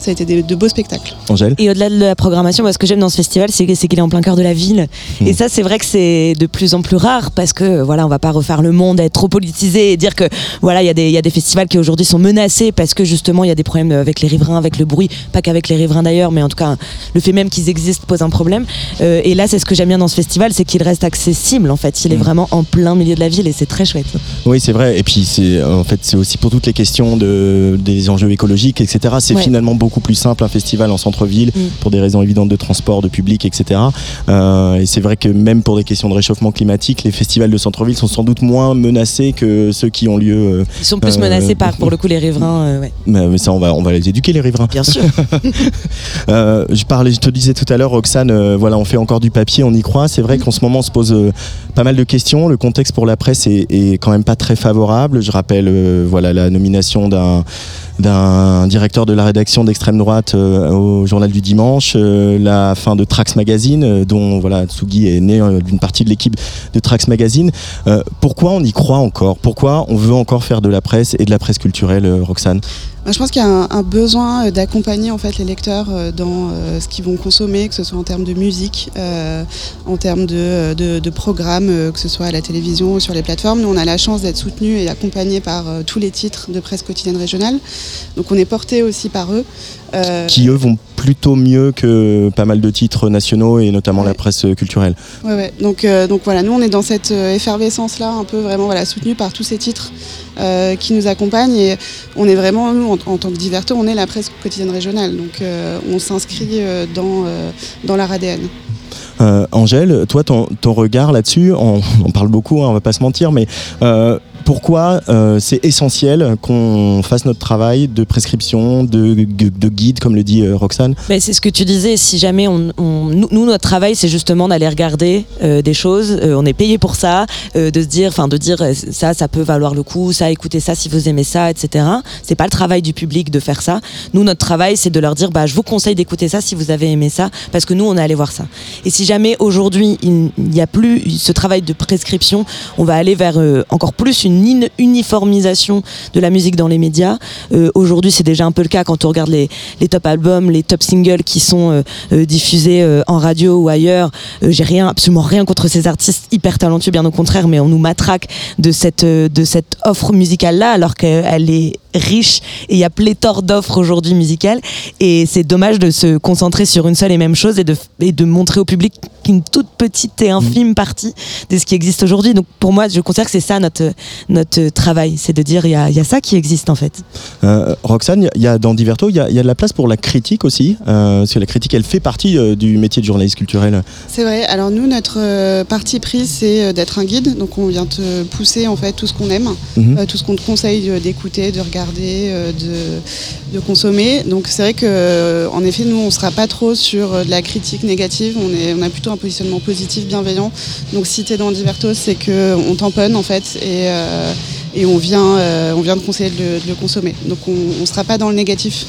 ça a été des- de beaux spectacles. Angèle Et au-delà de la programmation, moi, ce que j'aime dans ce festival, c'est qu'il est en plein cœur de la ville. Mm. Et ça, c'est vrai que c'est de plus en plus rare parce que voilà, on va pas refaire le monde, être trop politisé et dire que voilà, il y, a des- il y a des festivals qui aujourd'hui sont menacés parce que justement, il y a des problèmes avec les riverains, avec le bruit, pas qu'avec les riverains d'ailleurs, mais en tout cas, le fait même qu'ils existent pose un problème. Euh, et là, c'est ce que j'aime bien dans ce festival, c'est qu'il reste accessible. En fait, il est Mm. vraiment en plein milieu de la ville et c'est très chouette. Oui, c'est vrai. Et puis, c'est en fait, c'est aussi pour toutes les questions de, des enjeux écologiques, etc. C'est Ouais. finalement beaucoup plus simple un festival en centre-ville Mm. pour des raisons évidentes de transport, de public, etc. Euh, et c'est vrai que même pour des questions de réchauffement climatique, les festivals de centre-ville sont sans doute moins menacés que ceux qui ont lieu. euh, Ils sont plus Euh, menacés par, pour le coup, les riverains. ouais. mais mais ça, on va, on va les éduquer, les riverains. Bien sûr. Je parlais, je te disais tout à l'heure, Roxane, voilà, on fait encore du papier, on y croit. C'est vrai qu'en ce moment, on se pose pas mal de questions. Le contexte pour la presse est, est quand même pas très favorable. Je rappelle, voilà, la nomination d'un d'un directeur de la rédaction d'extrême droite euh, au journal du dimanche, euh, la fin de Trax Magazine, euh, dont voilà Tsugi est né d'une partie de l'équipe de Trax Magazine. Pourquoi on y croit encore? Pourquoi on veut encore faire de la presse et de la presse culturelle, Roxane? Je pense qu'il y a un, besoin euh, d'accompagner en fait les lecteurs euh, dans euh, ce qu'ils vont consommer, que ce soit en termes de musique, en termes de, de, programmes, que ce soit à la télévision ou sur les plateformes. Nous, on a la chance d'être soutenus et accompagnés par tous les titres de presse quotidienne régionale. Donc, on est porté aussi par eux. Euh, Qui eux vont plutôt mieux que pas mal de titres nationaux et notamment la presse euh, culturelle. Ouais, ouais. Donc, euh, donc voilà, nous on est dans cette effervescence-là, un peu vraiment voilà, soutenu par tous ces titres euh, qui nous accompagnent. Et on est vraiment, nous, en, en tant que diverteur, on est la presse quotidienne régionale. Donc on s'inscrit dans, dans leur ADN. Euh, Angèle, toi, ton, ton regard là-dessus, on, on parle beaucoup, hein, on va pas se mentir, mais euh, pourquoi euh, c'est essentiel qu'on fasse notre travail de prescription, de, de guide, comme le dit euh, Roxane? Mais c'est ce que tu disais, si jamais nous, notre travail c'est justement d'aller regarder euh, des choses, on est payé pour ça, de se dire, enfin de dire ça, ça peut valoir le coup, ça, écoutez ça si vous aimez ça, etc. C'est pas le travail du public de faire ça. Nous, notre travail c'est de leur dire, bah je vous conseille d'écouter ça si vous avez aimé ça, parce que nous on est allé voir ça. Et si jamais aujourd'hui il n'y a plus ce travail de prescription, on va aller vers encore plus une in- uniformisation de la musique dans les médias. Euh, aujourd'hui c'est déjà un peu le cas quand on regarde les, top albums, les top singles qui sont euh, euh, diffusés en radio ou ailleurs. J'ai rien, absolument rien contre ces artistes hyper talentueux, bien au contraire, mais on nous matraque de cette, de cette offre musicale-là, alors qu'elle est riche et il y a pléthore d'offres aujourd'hui musicales. Et c'est dommage de se concentrer sur une seule et même chose et de, et de montrer au public qu'une toute petite et infime partie de ce qui existe aujourd'hui. Donc pour moi, je considère que c'est ça notre, notre travail, c'est de dire il y a, il y a ça qui existe en fait. Euh, Roxane, il y a dans Diverto, il y a, il y a de la place pour la critique aussi, euh, parce que la critique, elle fait partie euh, du métier de journaliste culturel. C'est vrai. Alors nous, notre euh, parti pris, c'est euh, d'être un guide. Donc on vient te pousser en fait tout ce qu'on aime, Mhm. euh, tout ce qu'on te conseille d'écouter, de regarder, euh, de, consommer. Donc c'est vrai que, euh, en effet, nous, on sera pas trop sur euh, de la critique négative. On est, on a plutôt un positionnement positif, bienveillant. Donc si t'es dans Diverto, c'est que on tamponne en fait et et on vient, on vient de conseiller de le, de le consommer. Donc on, on sera pas dans le négatif.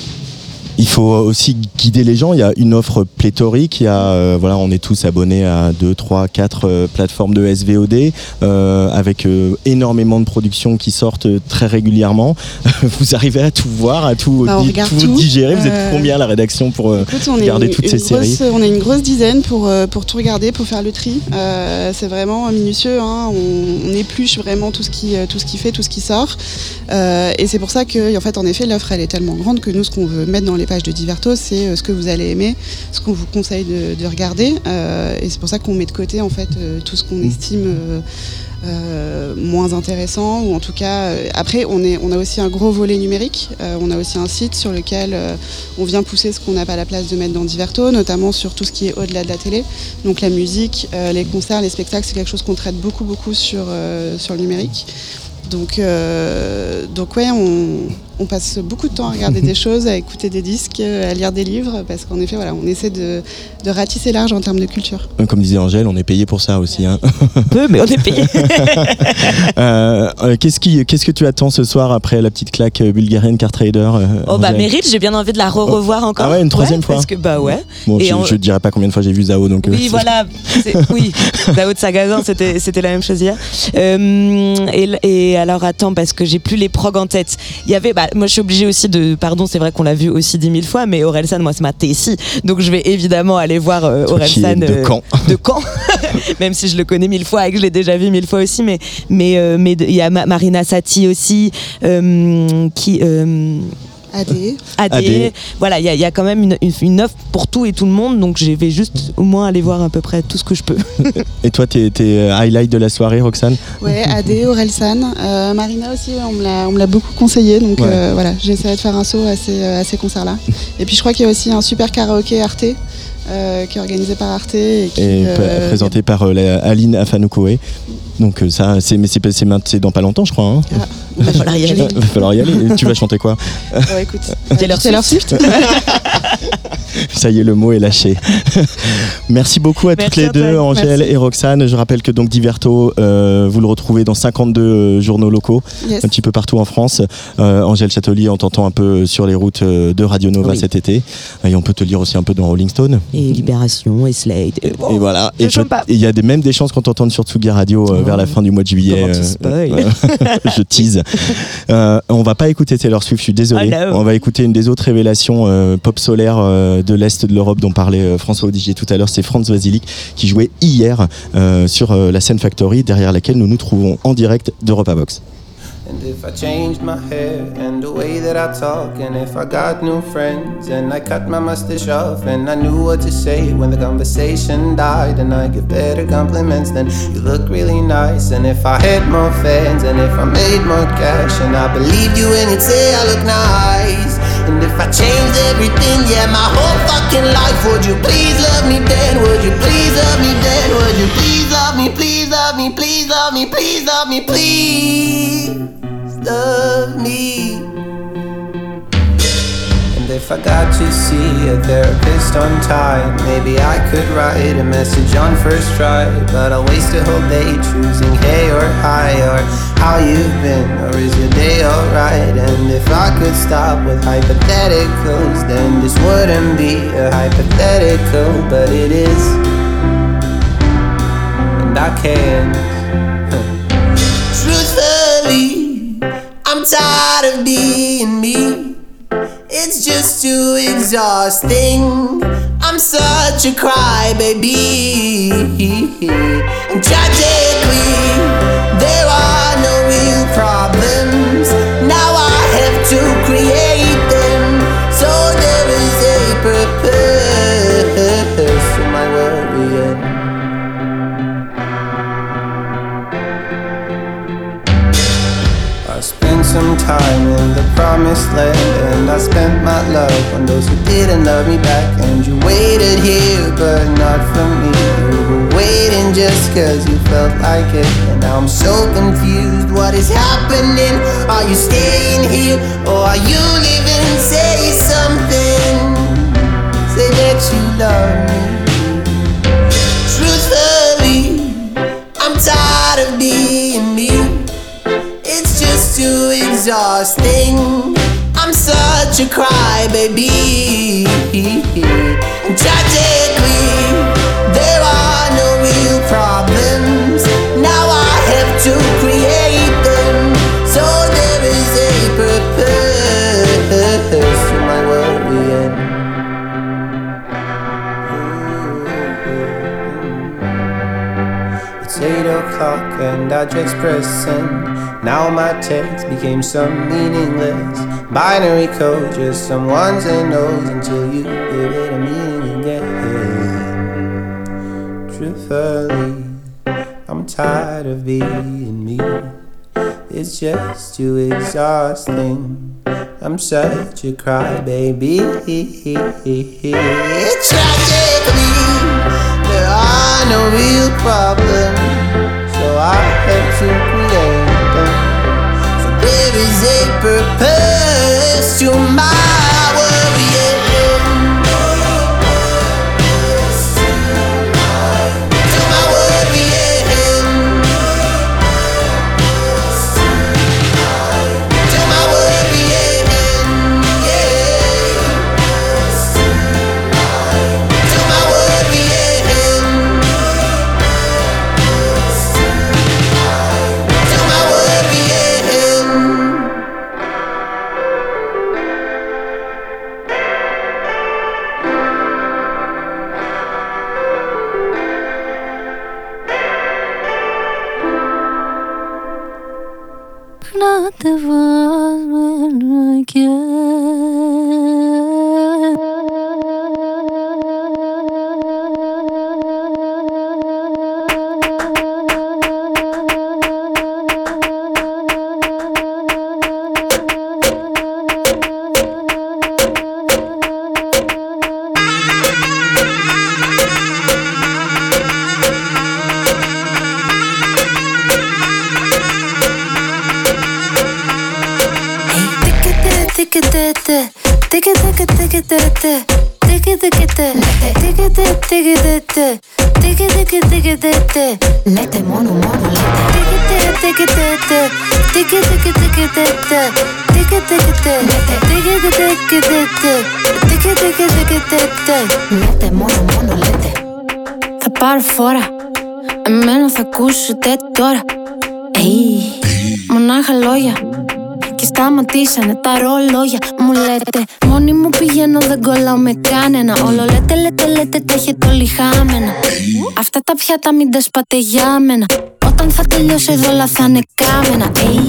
Il faut aussi guider les gens. Il y a une offre pléthorique. Il y a, euh, voilà, on est tous abonnés à 2, 3, 4 plateformes de SVOD euh, avec euh, énormément de productions qui sortent très régulièrement. vous arrivez à tout voir, à tout, Bah, on di- regarde tout tout. digérer. Vous êtes combien à la rédaction pour Écoute, regarder une, toutes une ces grosse, séries? on est une grosse dizaine pour, pour tout regarder, pour faire le tri. C'est vraiment minutieux. hein. On, on épluche vraiment tout ce qui, tout ce qui fait, tout ce qui sort. Et c'est pour ça que, en fait, en effet, l'offre elle est tellement grande que nous, ce qu'on veut mettre dans les pages de Diverto, c'est euh, ce que vous allez aimer, ce qu'on vous conseille de, de regarder. Euh, et c'est pour ça qu'on met de côté en fait euh, tout ce qu'on estime. euh, euh, moins intéressant ou en tout cas euh, après on, est, on a aussi un gros volet numérique Euh, on a aussi un site sur lequel on vient pousser ce qu'on n'a pas la place de mettre dans Diverto notamment sur tout ce qui est au-delà de la télé donc la musique, les concerts, les spectacles c'est quelque chose qu'on traite beaucoup beaucoup sur, sur le numérique donc, donc ouais, on, on passe beaucoup de temps à regarder des choses, à écouter des disques, à lire des livres, parce qu'en effet, voilà, on essaie de, de ratisser large en termes de culture. Euh, Comme disait Angèle, on est payé pour ça aussi. hein. Peu, mais on est payé. Euh, euh, qu'est-ce, qui, qu'est-ce que tu attends ce soir après la petite claque bulgarienne Car Trader Oh bah Meryl, j'ai bien envie de la re-revoir encore. Ah ouais, une troisième fois Parce que bah ouais. Bon, Et je, je dirais pas combien de fois j'ai vu Zao, donc. euh, Oui, voilà. C'est- Oui, Zao de Sagazan, c'était c'était la même chose hier. Euh, et, et alors attends, parce que j'ai plus les prog en tête. Il y avait, bah, moi je suis obligée aussi de, pardon, c'est vrai qu'on l'a vu aussi dix mille fois, mais Orelsan, moi c'est ma Tessie, donc je vais évidemment aller voir euh, Orelsan de euh, Caen. de Caen, même si je le connais mille fois et que je l'ai déjà vu mille fois aussi, mais mais euh, mais il y a Ma- Marina Sati aussi, euh, qui euh, AD. AD. AD. Voilà, il y, a- il y a quand même une, une, une offre pour tout et tout le monde, donc je vais juste au moins aller voir à peu près tout ce que je peux. Et toi, tes, euh, highlights de la soirée, Roxane? Ouais, AD, Orelsan. Euh, Marina aussi, on me l'a- beaucoup conseillé. Donc Ouais. euh, voilà, j'essaierai de faire un saut à ces, à ces concerts-là. Et puis je crois qu'il y a aussi un super karaoké Arte, euh, qui est organisé par Arte. Et, qui, Et euh, p- présenté par euh, Aline Afanoukoé. Donc euh, ça, c'est mais c'est dans pas longtemps, je crois. Hein. Il va falloir y aller. Va falloir y aller. Tu vas chanter quoi? Ouais, écoute, Taylor Taylor Swift. Ça y est, le mot est lâché. Merci beaucoup à toutes les deux, Angèle Merci. et Roxane. Je rappelle que donc Diverto, euh, vous le retrouvez dans 52 euh, journaux locaux, Yes. un petit peu partout en France. Euh, Angèle Châtelier, on t'entend un peu sur les routes euh, de Radio Nova Oui. cet été. Et on peut te lire aussi un peu dans Rolling Stone. Et Libération, et Slade. Et, Et voilà. je Et il y a des, même des chances qu'on t'entende sur Tsugi Radio euh, Oh. vers la fin du mois de juillet. Euh, euh, je tease. Euh, on va pas écouter Taylor Swift, je suis désolé. Oh no. on va écouter une des autres révélations euh, pop solaire euh, de l'Est de l'Europe dont parlait euh, François Odigier tout à l'heure. C'est Franz Vasilic qui jouait hier euh, sur euh, la scène Factory derrière laquelle nous nous trouvons en direct d'Europa Box. And if I changed my hair and the way that I talk, and if I got new friends and I cut my mustache off, and I knew what to say when the conversation died, and I give better compliments, then you look really nice. And if I had more fans, and if I made more cash, and I believed you when you'd say I look nice. And if I changed everything, yeah, my whole fucking life, would you please love me then? Would you please love me then? Would you please love me, please love me, please love me, please love me, please love me? And if I got to see a therapist on time, maybe I could write a message on first try. But I'll waste a whole day choosing hey or hi or how you've been or is your day alright? And if I could stop with hypotheticals, then this wouldn't be a hypothetical, but it is. And I can't. I'm tired of being me. It's just too exhausting. I'm such a crybaby. And tragically, there are time in the promised land. And I spent my love on those who didn't love me back. And you waited here but not for me. You were waiting just cause you felt like it. And now I'm so confused. What is happening? Are you staying here? Or are you leaving? Say something. Say that you love me exhausting. I'm such a crybaby. Tragically, there are no real problems. Now I have to create them. So there is a purpose to my worrying. It's eight o'clock and I just press send. Now my text became some meaningless binary code, just some ones and nos until you give it a meaning again. Truthfully, I'm tired of being me. It's just too exhausting. I'm such a crybaby. Tragically, there are no real problems, so I have to purpose to my σταματήσανε τα ρολόγια Μου λέτε μόνη μου πηγαίνω δεν κολλάω με κανένα Όλο λέτε λέτε λέτε τα έχετε όλοι χάμενα Αυτά τα πιάτα μην τα σπάτε για μένα Όταν θα τελειώσει εδώ όλα θα είναι κάμενα Ει,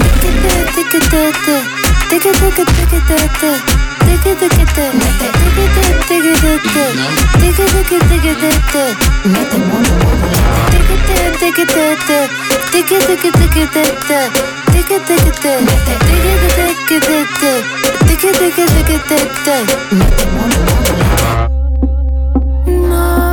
No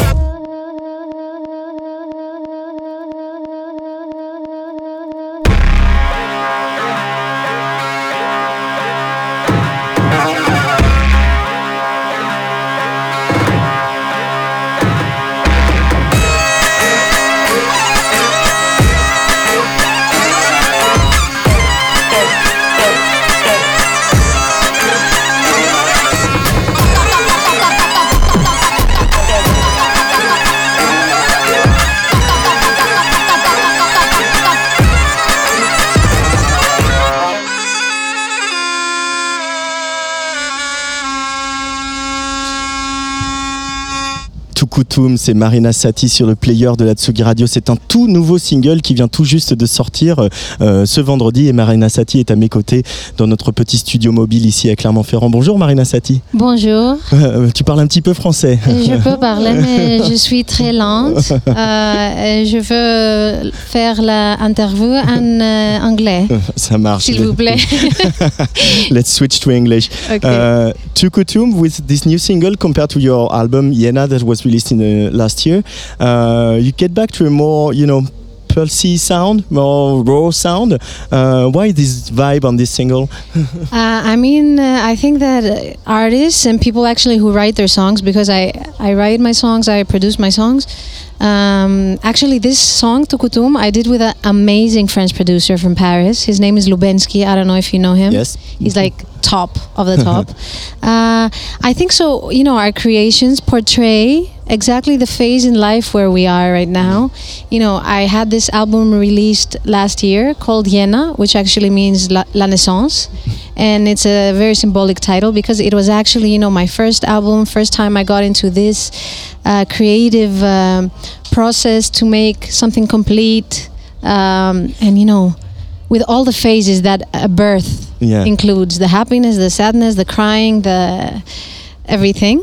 C'est Marina Sati sur le player de la Tsugi Radio. C'est un tout nouveau single qui vient tout juste de sortir euh, ce vendredi et Marina Sati est à mes côtés dans notre petit studio mobile ici à Clermont-Ferrand. Bonjour Marina Sati. Bonjour, Euh, tu parles un petit peu français. je peux parler, mais je suis très lente. Euh, je veux faire l'interview en anglais, Ça marche. s'il vous plaît. Let's switch to English. Okay. Uh, Tukutum with this new single compared to your album Yena that was released in uh, last year, uh, you get back to a more, you know, pulsy sound, more raw sound. Uh, why this vibe on this single? Uh, I mean, uh, I think that artists and people actually who write their songs, because I, I write my songs, I produce my songs. Um, actually, this song, Tukutum, I did with an amazing French producer from Paris. His name is Lubensky. I don't know if you know him. Yes. He's like top of the top. uh, I think so. You know, our creations portray exactly the phase in life where we are right now. You know, I had this album released last year called Yena, which actually means La, La Naissance. And it's a very symbolic title because it was actually, you know, my first album, first time I got into this uh, creative um, process to make something complete. Um, and, you know, with all the phases that a birth Yeah. includes the happiness, the sadness, the crying, the everything.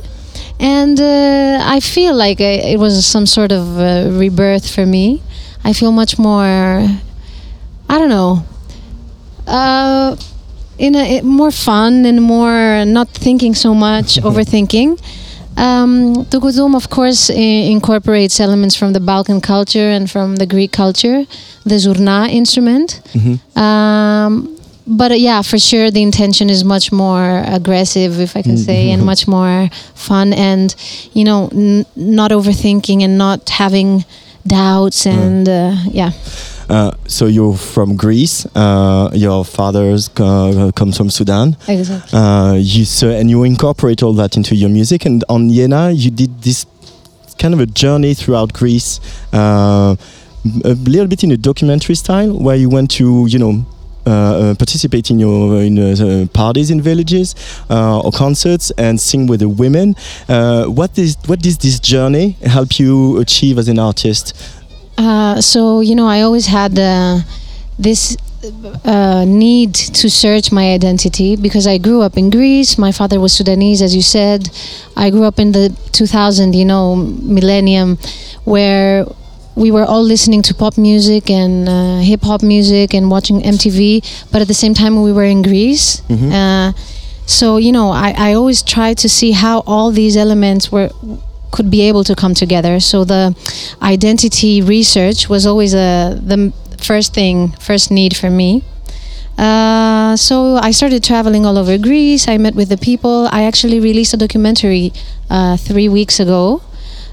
And uh, I feel like uh, it was some sort of uh, rebirth for me. I feel much more, I don't know, uh, in a it- more fun and more not thinking so much, overthinking. Um, of course, i- incorporates elements from the Balkan culture and from the Greek culture, the zurna instrument. Um, but uh, yeah, for sure, the intention is much more aggressive, if I can say, and much more fun, and you know, n- not overthinking and not having doubts, and uh, yeah. Uh, so you're from Greece. Uh, your father's co- comes from Sudan. Exactly. Uh, you so, and you incorporate all that into your music. And on Yena, you did this kind of a journey throughout Greece, uh, a little bit in a documentary style, where you went to, you know. Uh, uh, participate in your in uh, parties in villages uh, or concerts and sing with the women. Uh, what is what does this journey help you achieve as an artist? Uh, so you know, I always had uh, this uh, need to search my identity because I grew up in Greece. My father was Sudanese, as you said. I grew up in the 2000, you know, millennium, where we were all listening to pop music and uh, hip hop music and watching MTV, but at the same time we were in Greece. Uh, so you know, I, I always tried to see how all these elements were could be able to come together. So the identity research was always a the first thing, first need for me. Uh, so I started traveling all over Greece. I met with the people. I actually released a documentary uh, three weeks ago.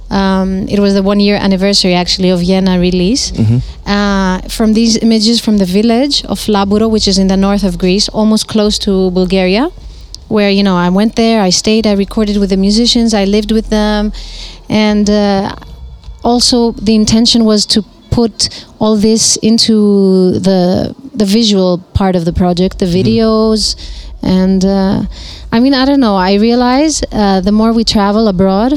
Um, it was the one year anniversary actually of Vienna release. Uh, from these images from the village of Laburo, which is in the north of Greece, almost close to Bulgaria, where you know I went there, I stayed, I recorded with the musicians, I lived with them, and uh, also the intention was to put all this into the the visual part of the project, the videos, and uh, I mean I don't know. I realize uh, the more we travel abroad.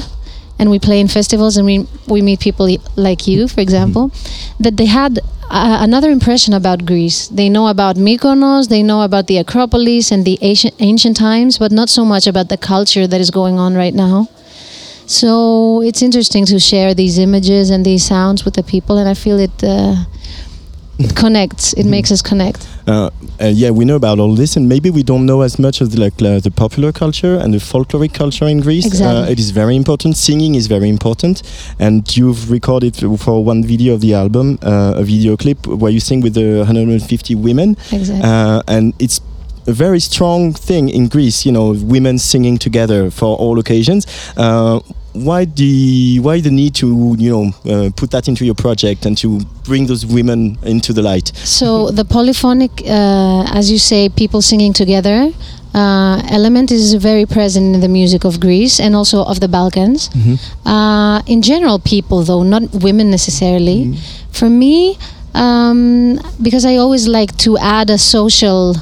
And we play in festivals, and we we meet people like you, for example, that they had uh, another impression about Greece. They know about Mykonos, they know about the Acropolis and the ancient, ancient times, but not so much about the culture that is going on right now. So it's interesting to share these images and these sounds with the people, and I feel it. Uh, it connects. It makes us connect. Uh, uh, yeah, we know about all this, and maybe we don't know as much as like uh, the popular culture and the folkloric culture in Greece. Exactly. Uh, it is very important. Singing is very important, and you've recorded for one video of the album uh, a video clip where you sing with the 150 women, Exactly. uh, and it's a very strong thing in Greece. You know, women singing together for all occasions. Uh, why the why the need to you know uh, put that into your project and to bring those women into the light? So the polyphonic, uh, as you say, people singing together. Uh, element is very present in the music of Greece and also of the Balkans. Uh, in general, people though, not women necessarily. For me, um, because I always like to add a social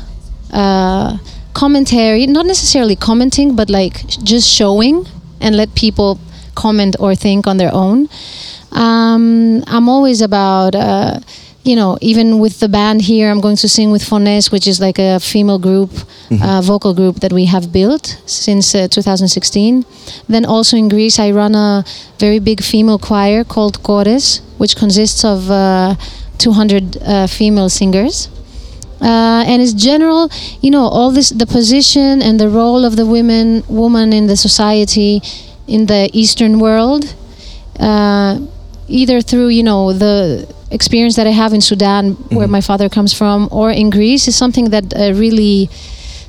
uh, commentary, not necessarily commenting, but like just showing and let people comment or think on their own. Um, I'm always about, uh, you know, even with the band here, I'm going to sing with Fones, which is like a female group, uh, vocal group that we have built since uh, 2016. Then also in Greece, I run a very big female choir called Chores, which consists of uh, 200 uh, female singers uh, and it's general you know all this the position and the role of the women woman in the society in the eastern world uh, either through you know the experience that i have in sudan where my father comes from or in greece is something that uh, really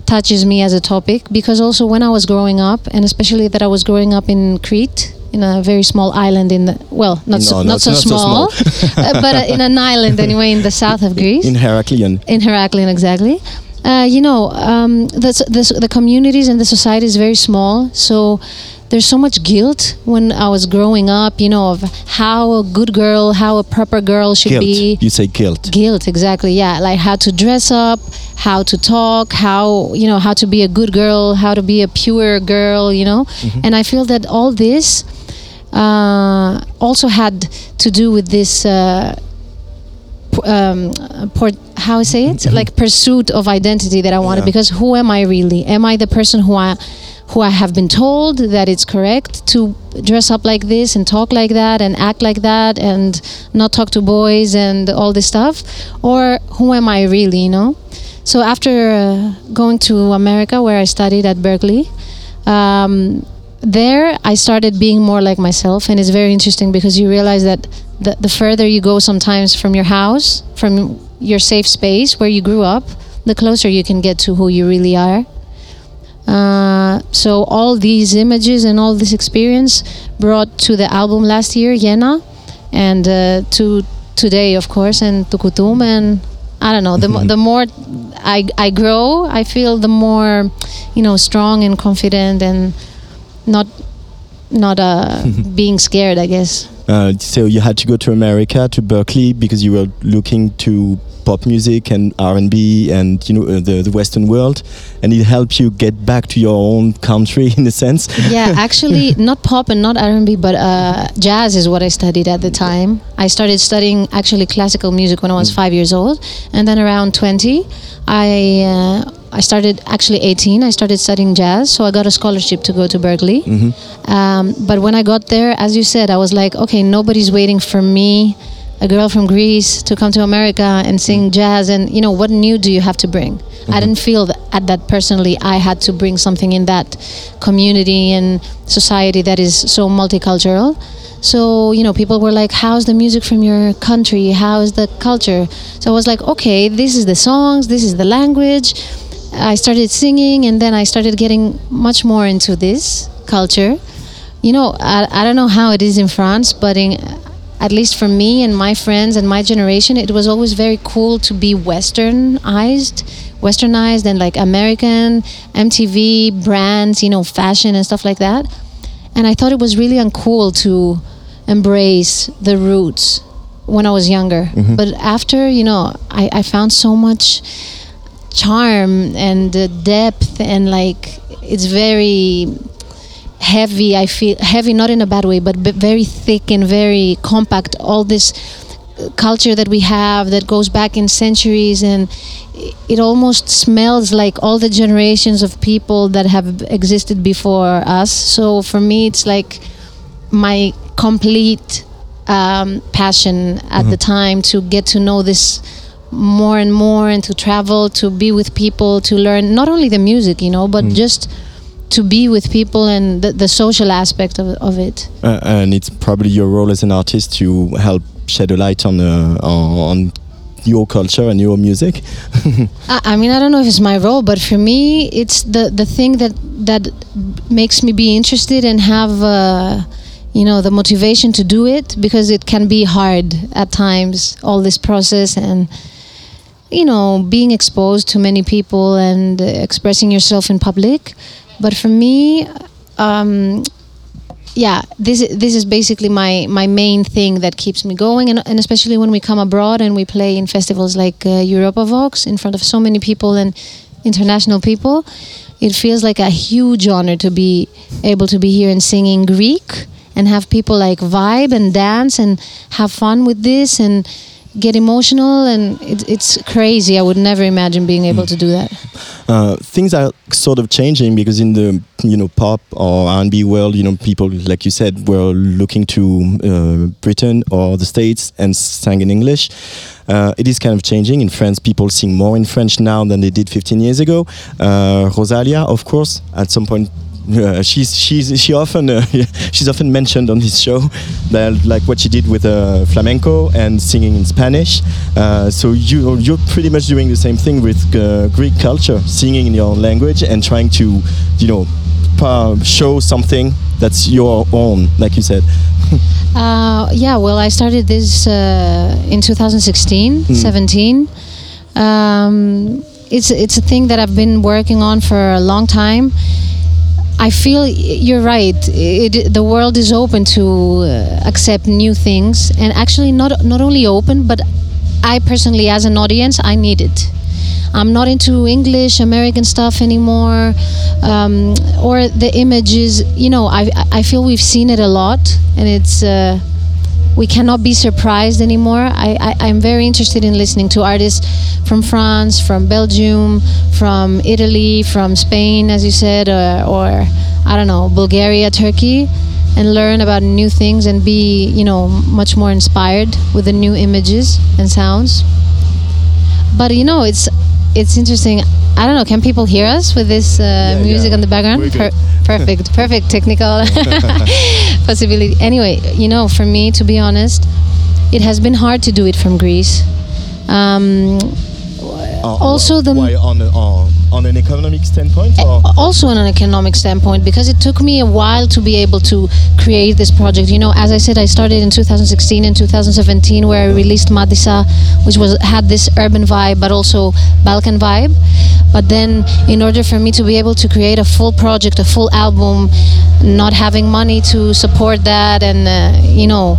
touches me as a topic. Because also when i was growing up and especially that i was growing up in crete in a very small island in the well not so, not, not- so not so small, small. uh, but uh, in an island anyway in the south of greece In Heraklion. in Heraklion, exactly. Uh, you know, um, the, the, the communities and the society is very small, so there's so much guilt when I was growing up, you know, of how a good girl, how a proper girl should Guilt. be. You say guilt. Guilt, exactly. Yeah, like how to dress up, how to talk, how you know how to be a good girl, how to be a pure girl, you know. And I feel that all this also had to do with this. Uh, p- um, port, how I say it, like pursuit of identity that I wanted. Yeah. Because who am I really? Am I the person who I, who I have been told that it's correct to dress up like this and talk like that and act like that and not talk to boys and all this stuff, or who am I really? You know. So after uh, going to America, where I studied at Berkeley. Um, there I started being more like myself and it's very interesting because you realize that the, the further you go sometimes from your house from your safe space where you grew up the closer you can get to who you really are uh, so all these images and all this experience brought to the album last year Jena and uh, to today, of course, and Tukutum. And I don't know, the, mo- the more I, I grow, I feel the more, you know, strong and confident and not not uh, being scared, I guess. Uh, so you had to go to America to Berkeley because you were looking to pop music and R&B and you know uh, the the Western world, and it helped you get back to your own country in a sense. yeah, actually, not pop and not R&B, but uh, jazz is what I studied at the time. I started studying actually classical music when I was five years old, and then around 20, I uh, I started actually 18. I started studying jazz, so I got a scholarship to go to Berkeley. Um, but when I got there, as you said, I was like, okay, nobody's waiting for me, a girl from Greece, to come to America and sing mm. jazz. And you know, what new do you have to bring? I mm-hmm. didn't feel that at that personally. I had to bring something in that community and society that is so multicultural. So you know, people were like, "How's the music from your country? How is the culture?" So I was like, "Okay, this is the songs, this is the language." I started singing, and then I started getting much more into this culture. You know, I, I don't know how it is in France, but in, at least for me and my friends and my generation, it was always very cool to be westernized, westernized and like American, MTV brands, you know, fashion and stuff like that. And I thought it was really uncool to embrace the roots when I was younger. But after, you know, I, I found so much charm and uh, depth and like it's very heavy i feel heavy not in a bad way but b- very thick and very compact all this uh, culture that we have that goes back in centuries and it almost smells like all the generations of people that have existed before us. So for me it's like my complete um, passion at the time to get to know this more and more and to travel to be with people to learn not only the music you know but just to be with people and the, the social aspect of, of it Uh, and it's probably your role as an artist to help shed a light on uh, on your culture and your music. I, I mean, I don't know if it's my role, but for me, it's the the thing that that makes me be interested and have, uh, you know, the motivation to do it because it can be hard at times. All this process and you know being exposed to many people and expressing yourself in public. But for me, um, yeah, this this is basically my my main thing that keeps me going, and, and especially when we come abroad and we play in festivals like uh, Europa Vox in front of so many people and international people, it feels like a huge honor to be able to be here and singing Greek and have people like vibe and dance and have fun with this. And get emotional and it, it's crazy. I would never imagine being able to do that. Uh, things are sort of changing because in the you know pop or R&B world, you know people like you said were looking to uh, Britain or the States and sang in English. Uh, it is kind of changing in France. People sing more in French now than they did 15 years ago. Uh, Rosalia, of course, at some point. Uh, she's she's she often uh, she's often mentioned on this show that like what she did with uh, flamenco and singing in Spanish. Uh, so you you're pretty much doing the same thing with uh, Greek culture, singing in your own language and trying to you know show something that's your own, like you said. Uh, yeah, well, I started this uh, in 2016, 17. Um, it's it's a thing that I've been working on for a long time. I feel you're right. It, the world is open to uh, accept new things, and actually not not only open, but I personally, as an audience, I need it. I'm not into English, American stuff anymore, um, or the images. You know, I I feel we've seen it a lot, and it's. Uh, we cannot be surprised anymore. I, I, I'm very interested in listening to artists from France, from Belgium, from Italy, from Spain, as you said, or, or I don't know, Bulgaria, Turkey, and learn about new things and be, you know, much more inspired with the new images and sounds. But you know, it's it's interesting. I don't know. Can people hear us with this uh, music yeah. on the background? We're perfect, perfect technical possibility. Anyway, you know, for me, to be honest, it has been hard to do it from Greece. Um, Uh, Also the- why on, on On an economic standpoint, or? Also on an economic standpoint because it took me a while to be able to create this project. You know as i said i started in 2016 and 2017 where i released madisa which was had this urban vibe but also balkan vibe. But then in order for me to be able to create a full project a full album not having money to support that and uh, you know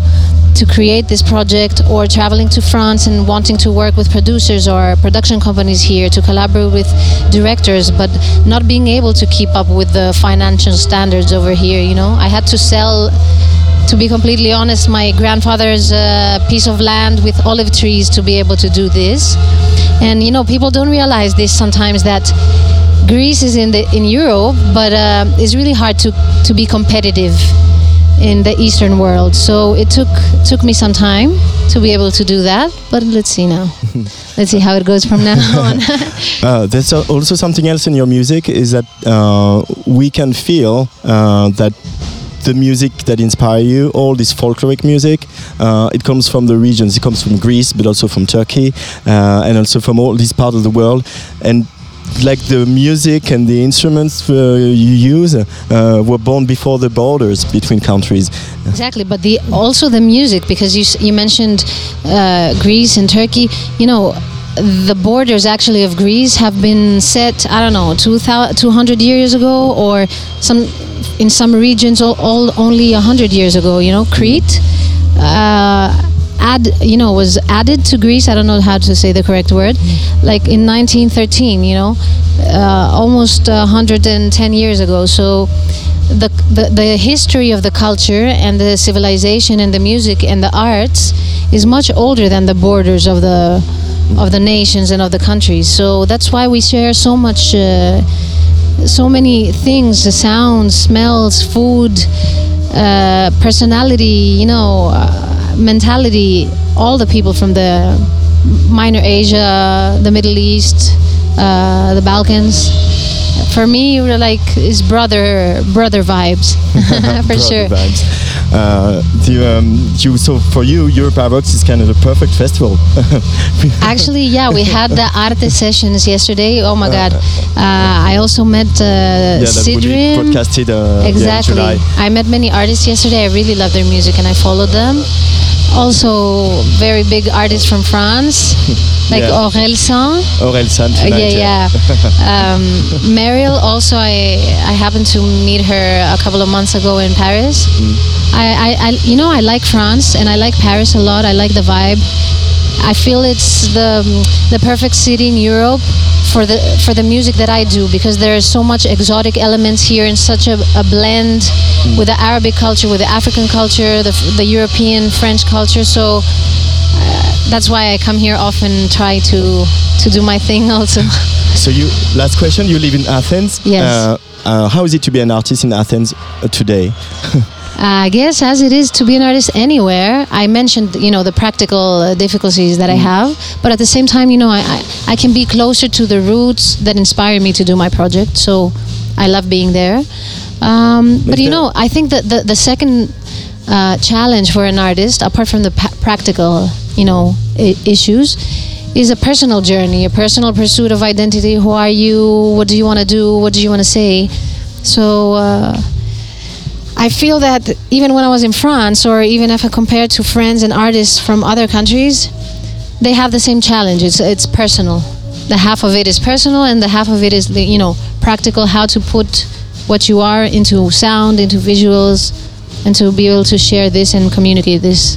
to create this project or traveling to France and wanting to work with producers or production companies here to collaborate with directors but not being able to keep up with the financial standards over here you know? I had to sell to be completely honest my grandfather's uh, piece of land with olive trees to be able to do this. And you know people don't realize this sometimes that Greece is in the in Europe but uh, it's really hard to to be competitive in the Eastern world. So it took took me some time to be able to do that. But let's see now. let's see how it goes from now on. Uh, there's also something else in your music is that uh, we can feel uh, that the music that inspire you, all this folkloric music, uh, it comes from the regions. It comes from Greece, but also from Turkey, uh, and also from all these parts of the world. And like the music and the instruments uh, you use uh, were born before the borders between countries. exactly, but the also the music because you you mentioned uh, Greece and Turkey. You know. The borders actually of Greece have been set, I don't know, 2000 200 years ago, or some in some regions all, all only 100 years ago. You know, Crete uh, add you know was added to Greece. I don't know how to say the correct word. Like in 1913, you know, uh, almost 110 years ago. So the, the the history of the culture and the civilization and the music and the arts is much older than the borders of the of the nations and of the countries. So that's why we share so much. Uh, so many things the sounds smells food uh, personality you know uh, mentality all the people from the minor asia the middle east uh, the balkans for me we're like is brother brother vibes for Brother sure vibes. Uh, the, um, you, so for you, Europavox is kind of the perfect festival. Actually, yeah, we had the arte sessions yesterday. Oh my God! Uh, I also met uh, yeah, that will be Sidrin. broadcasted uh, yeah, exactly. July. I met many artists yesterday. I really love their music and I followed them. Also, very big artists from France, like Yeah. Aurel San. Aurel San Uh, tonight, yeah, yeah. um, Mariel. Also, I I happened to meet her a couple of months ago in Paris. I, I, I, you know, I like France and I like Paris a lot. I like the vibe. I feel it's the the perfect city in Europe for the for the music that I do because there is so much exotic elements here and such a, a blend with the Arabic culture, with the African culture, the, the European French culture. So uh, that's why I come here often, try to to do my thing also. So you, last question, you live in Athens. Yes. Uh, uh, how is it to be an artist in Athens uh, today? I guess as it is to be an artist anywhere. I mentioned, you know, the practical uh, difficulties that I have, but at the same time, you know, I, I, I can be closer to the roots that inspire me to do my project. So I love being there. Um, but you know, I think that the, the second uh, challenge for an artist, apart from the pa- practical, you know, I- issues, is a personal journey, a personal pursuit of identity. Who are you? What do you want to do? What do you want to say? So. Uh, I feel that even when I was in France, or even if I compare to friends and artists from other countries, they have the same challenge. It's it's personal. The half of it is personal, and the half of it is the, you know practical. How to put what you are into sound, into visuals, and to be able to share this and communicate this.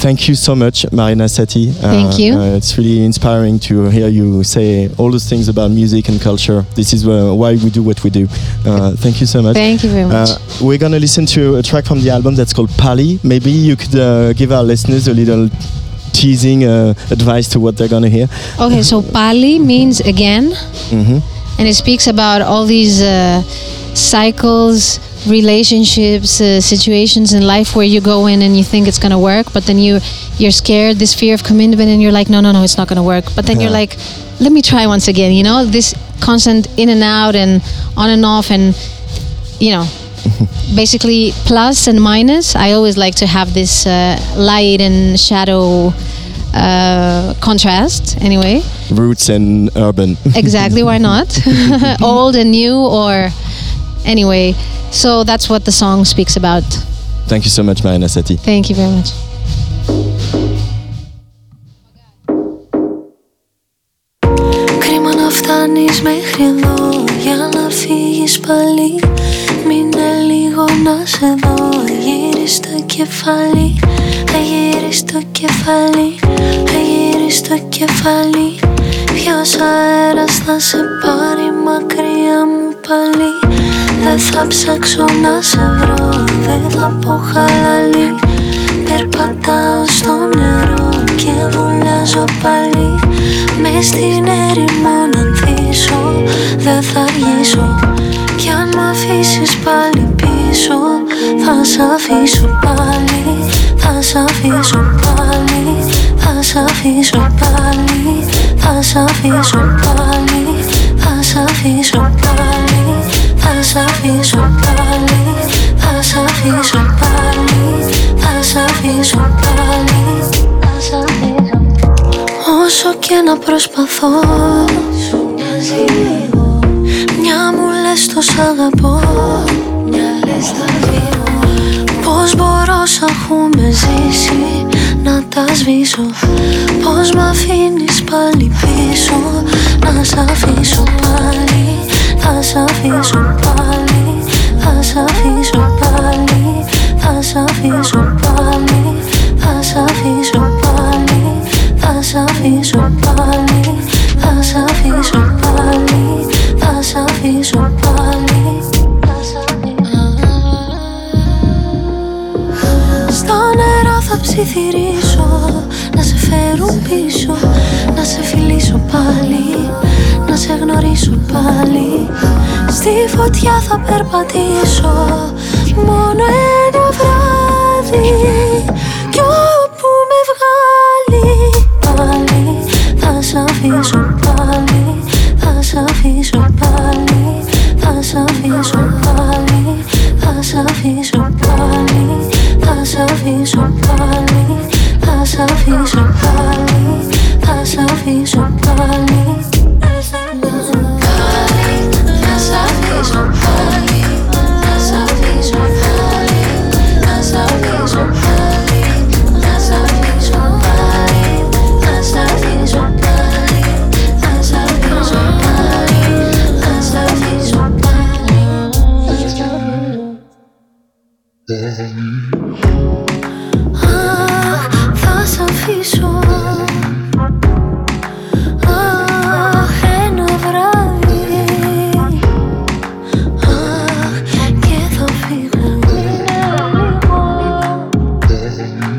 Thank you so much, Marina Sati. Uh, Thank you. Uh, it's really inspiring to hear you say all those things about music and culture. This is uh, why we do what we do. Uh, thank you so much. Thank you very much. Uh, we're gonna listen to a track from the album that's called Pali. Maybe you could uh, give our listeners a little teasing uh, advice to what they're gonna hear. Okay, so Pali means again. hmm and it speaks about all these uh, cycles relationships uh, situations in life where you go in and you think it's going to work but then you you're scared this fear of commitment and you're like no no no it's not going to work but then you're like let me try once again you know this constant in and out and on and off and you know basically plus and minus i always like to have this uh, light and shadow uh, contrast anyway. Roots and urban. Exactly, why not? Old and new, or anyway. So that's what the song speaks about. Thank you so much, Marina Sati. Thank you very much. Κρίμα να φτάνεις μέχρι εδώ για να φύγεις πάλι Μείνε λίγο να σε δω Γύρις το κεφάλι Γύρις το κεφάλι Γύρις το κεφάλι Ποιος αέρας θα σε πάρει μακριά μου πάλι Δεν θα ψάξω να σε βρω. Δεν θα πω χαλαλή Περπατάω στο νερό και βουλιάζω πάλι. Μες στην έρημο να ανθίσω. Δεν θα αργήσω. Κι αν μ' αφήσεις πάλι πίσω Θα σ' αφήσω πάλι. Θα σ' αφήσω πάλι. Θα σ' αφήσω πάλι. Θα σ' αφήσω πάλι. Θα σ' αφήσω πάλι. Θα σ' αφήσω πάλι Θα σ' αφήσω πάλι Θα σ' αφήσω πάλι. Θα σ' αφήσω Όσο και να προσπαθώ Μια μου λες τος σ' αγαπώ. Μια λες θα φύγω Πώς μπορώ σ' έχουμε ζήσει Να τα σβήσω; Πώς μ' αφήνεις πάλι πίσω; Να σ' αφήσω πάλι Θα σ' αφήσω πάλι Θα σ' αφήσω πάλι Θα σ' αφήσω πάλι Θα σ' αφήσω πάλι θα σ' αφήσω πάλι, θα σ' αφήσω πάλι, θα σ' αφήσω πάλι. Στο νερό θα ψιθυρίσω, να σε φέρουν πίσω, να σε φιλήσω πάλι, να σε γνωρίσω πάλι. Στη φωτιά θα περπατήσω, μόνο ένα βράδυ, veces.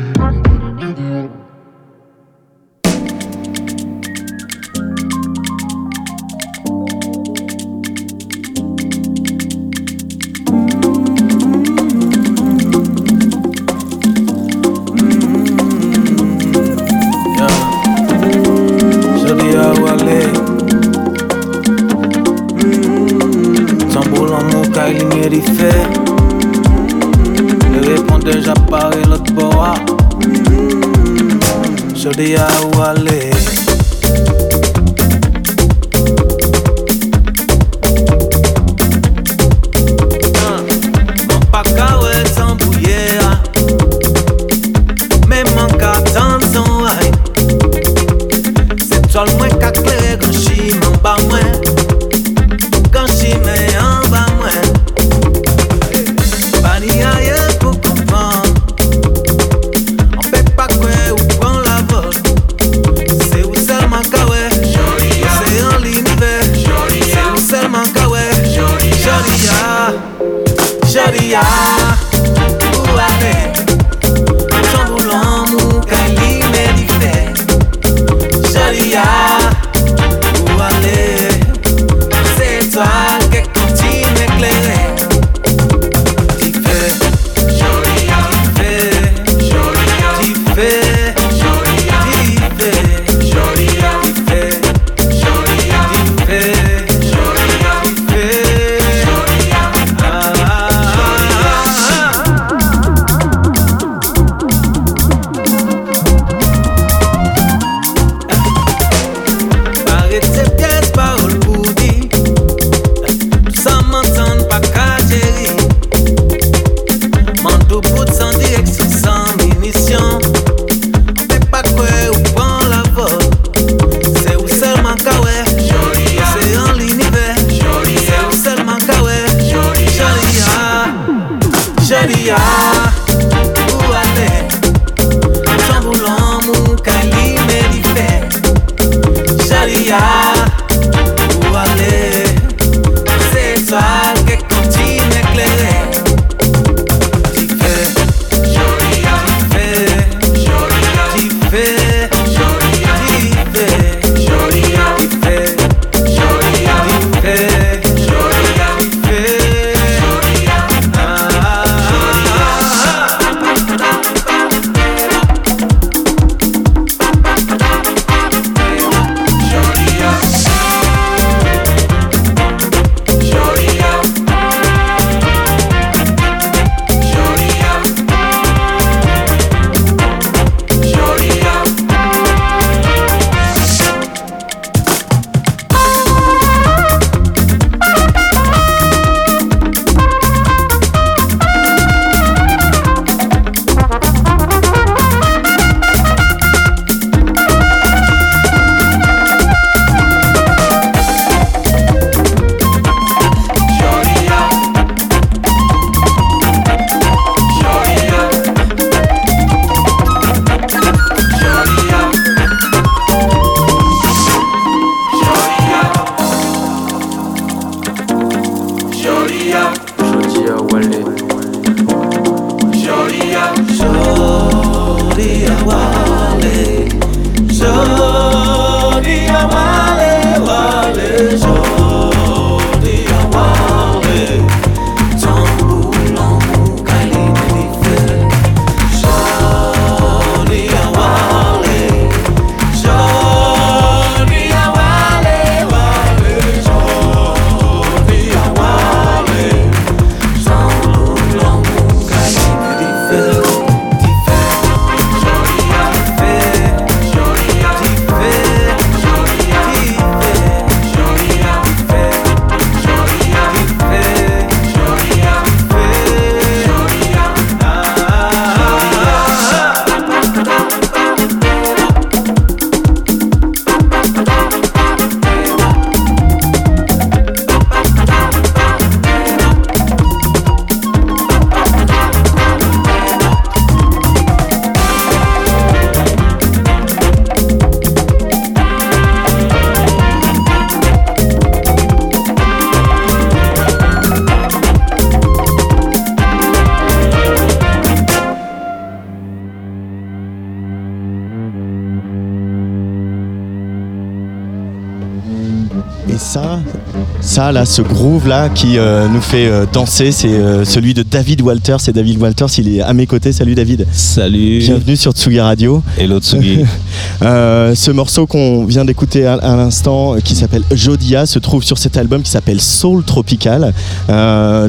Ce groove là qui euh, nous fait euh, danser, c'est euh, celui de David Walters. C'est David Walters, il est à mes côtés. Salut David. Salut. Bienvenue sur Tsugi Radio. Hello Tsugi. Ce morceau qu'on vient d'écouter à, à l'instant, qui s'appelle Jodia, se trouve sur cet album qui s'appelle Soul Tropical.